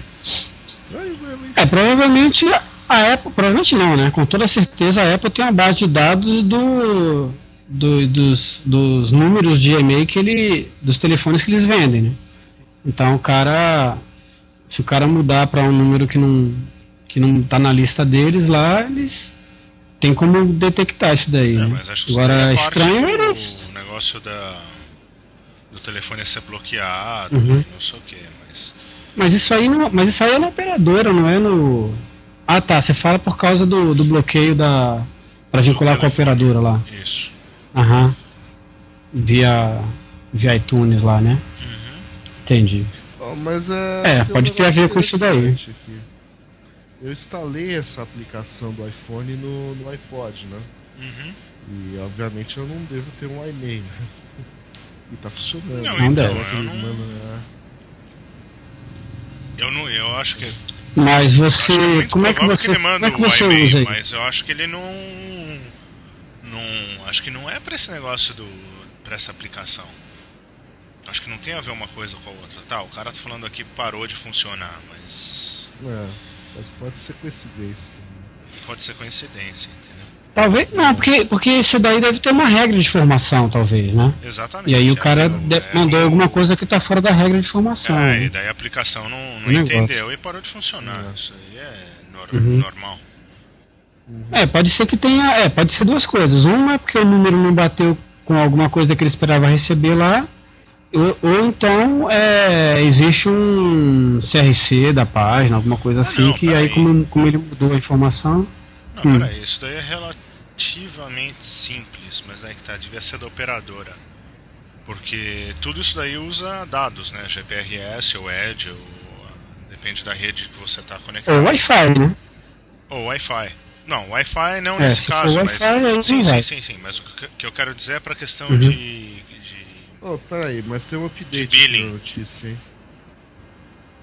Estranho mesmo, hein? É, provavelmente a Apple, provavelmente não, né? Com toda certeza a Apple tem uma base de dados do, do- dos, dos números de e-mail que ele, dos telefones que eles vendem, né? Então o cara, se o cara mudar para um número que não que não tá na lista deles lá, eles tem como detectar isso daí. É, né? mas acho que Agora é parte estranho do eles. negócio da. do telefone ser bloqueado, Uhum. e não sei o que, mas. Mas isso aí não, mas isso aí é na operadora, não é no. Ah tá, você fala por causa do, do bloqueio da. para vincular com a operadora lá. Isso. Aham. Via. via iTunes lá, né? Uhum. Entendi. Ó, mas é. É, pode ter a ver com isso daí. aqui. Eu instalei essa aplicação do iPhone no, no iPod, né? Uhum. E obviamente eu não devo ter um e-mail. E tá funcionando. Não, Não então, deve. eu não, Mano, é. eu não. Eu acho que. Mas você. que é como é que você. ele como manda é que o você usa mas eu acho que ele não. Não. Acho que não é pra esse negócio do. pra essa aplicação. Acho que não tem a ver uma coisa com a outra. Tá, o cara tá falando aqui que parou de funcionar, mas. É, mas pode ser coincidência também. Pode ser coincidência, entendeu? Talvez não, porque, porque isso daí deve ter uma regra de formação, talvez, né? Exatamente. E aí o é, cara é, é mandou um- alguma coisa que tá fora da regra de formação. É, né? e daí a aplicação não, não entendeu e parou de funcionar. É. Isso aí é nor- Uhum. normal. É, pode ser que tenha. É, pode ser duas coisas. Uma é porque o número não bateu com alguma coisa que ele esperava receber lá. Ou, ou então é, existe um CRC da página, alguma coisa Ah, assim, não, que aí como, como ele mudou a informação. Não, Hum. peraí, isso daí é relativamente simples, mas aí que tá, devia ser da operadora. Porque tudo isso daí usa dados, né? GPRS ou EDGE, ou depende da rede que você está Ou conectado. Wi-Fi, né? Ou Wi-Fi. Não, Wi-Fi não É, nesse caso, mas. Sim, sim, sim, sim. Mas o que eu quero dizer é pra questão Uhum. de. Oh, peraí, mas tem um update De aqui na notícia, hein?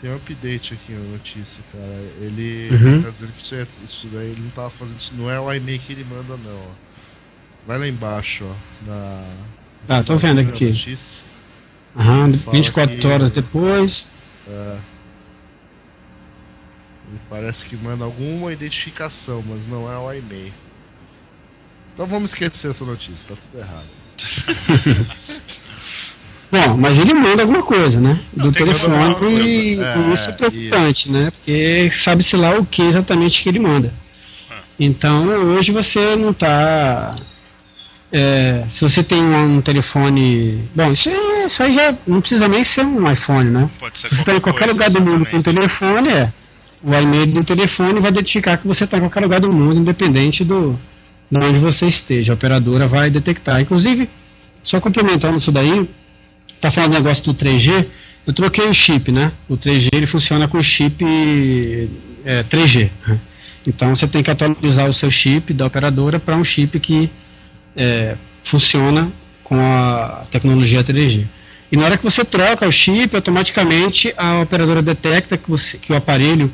Tem um update aqui na notícia, cara. Ele Uhum. tá dizendo que isso, é, isso daí ele não tava fazendo isso. Não é o e-mail que ele manda, não, ó. Vai lá embaixo, ó. Na. Ah, tô vendo aqui. notícia. Aham, Fala 24 que- horas depois. É. Ele parece que manda alguma identificação, mas não é o e-mail. Então vamos esquecer essa notícia, tá tudo errado. [laughs] Bom, mas ele manda alguma coisa, né? Do tem que telefone e, É, isso é preocupante, né? Porque sabe-se lá o que exatamente que ele manda. Ah. Então hoje você não tá. é, se você tem um, um telefone. Bom, isso, aí- isso aí já não precisa nem ser um iPhone, né? Pode ser Se você está em qualquer coisa, lugar do mundo com um telefone, é. o e-mail do telefone vai identificar que você está em qualquer lugar do mundo, independente do de onde você esteja. A operadora vai detectar. Inclusive, só complementando isso daí, tá falando do negócio do 3G, eu troquei o chip, né? O 3G ele funciona com chip é, 3G. né? Então você tem que atualizar o seu chip da operadora para um chip que é, funciona com a tecnologia 3G. E na hora que você troca o chip, automaticamente a operadora detecta que, você, que o aparelho,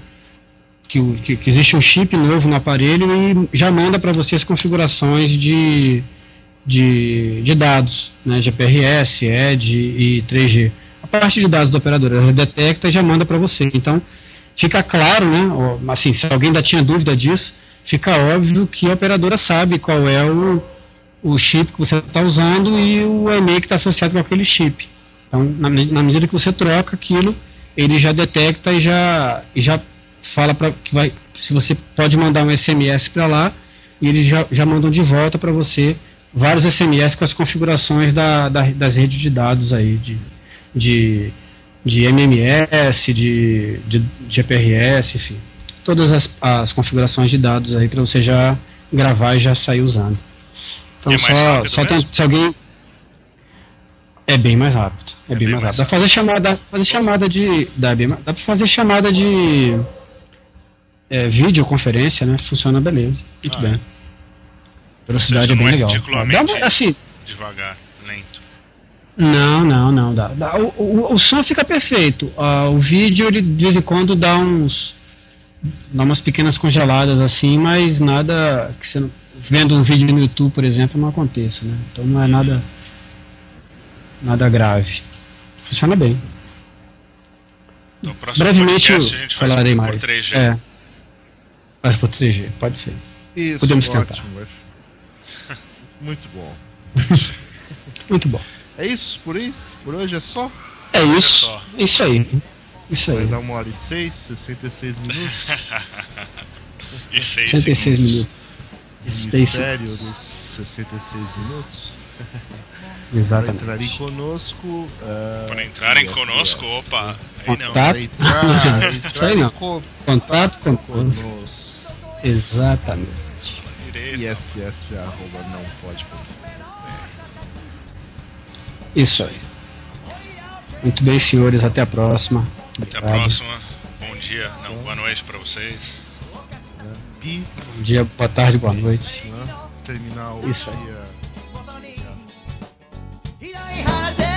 que, o- que- que existe um chip novo no aparelho e já manda para você as configurações de, de, de dados, né, GPRS, ED e 3G. A parte de dados da operadora, ela detecta e já manda para você. Então, fica claro, né, assim, se alguém ainda tinha dúvida disso, fica óbvio que a operadora sabe qual é o, o chip que você está usando e o e-mail que está associado com aquele chip. Então, na, na medida que você troca aquilo, ele já detecta e já, e já fala para que vai, se você pode mandar um SMS para lá e eles já, já mandam de volta para você vários SMS com as configurações da, da- das redes de dados aí de, de, de MMS, de, de GPRS, enfim, todas as, as configurações de dados aí para você já gravar e já sair usando. Então é só, só tem, se alguém é bem mais rápido. É, bem, mais rápido. Dá pra fazer chamada, fazer chamada de. Dá, bem, dá pra fazer chamada de. É, videoconferência, né? Funciona beleza. Muito Ah, bem. é? Velocidade seja, é bem não é legal. Dá uma- assim, Devagar, lento. não, não, não. Dá, dá. O, o, o som fica perfeito. Ah, o vídeo, ele de vez em quando dá uns. dá umas pequenas congeladas assim, mas nada que você não. Vendo um vídeo no YouTube, por exemplo, não aconteça, né? Então não é nada. nada grave. Funciona bem. Então, Brevemente eu podcast a gente faz falarei por mais. 3G. É. Faz por 3G, pode ser. Isso, Podemos tentar. ótimo. Vai- Muito bom. [laughs] Muito bom. É isso por aí? Por hoje é só? É isso. só. Isso aí. Isso Vai aí. dar uma hora e seis, 66 minutos. [laughs] E 6 66 segundos. minutos. Seis Mistério segundos. dos 66 minutos. [laughs] Para Exatamente. entrarem conosco. ah, Para entrarem conosco, yes. opa, aí não. Contato. Para entrar, Isso entrar aí não. contato Contato conosco. conosco. Exatamente direito. ISS, arroba, não pode. É. Isso aí. Muito bem, senhores, até a próxima. Até Obrigado. a próxima. Bom dia, não, boa noite para vocês. Bom dia, boa tarde, boa noite. Né? Terminal. Isso aí. dia.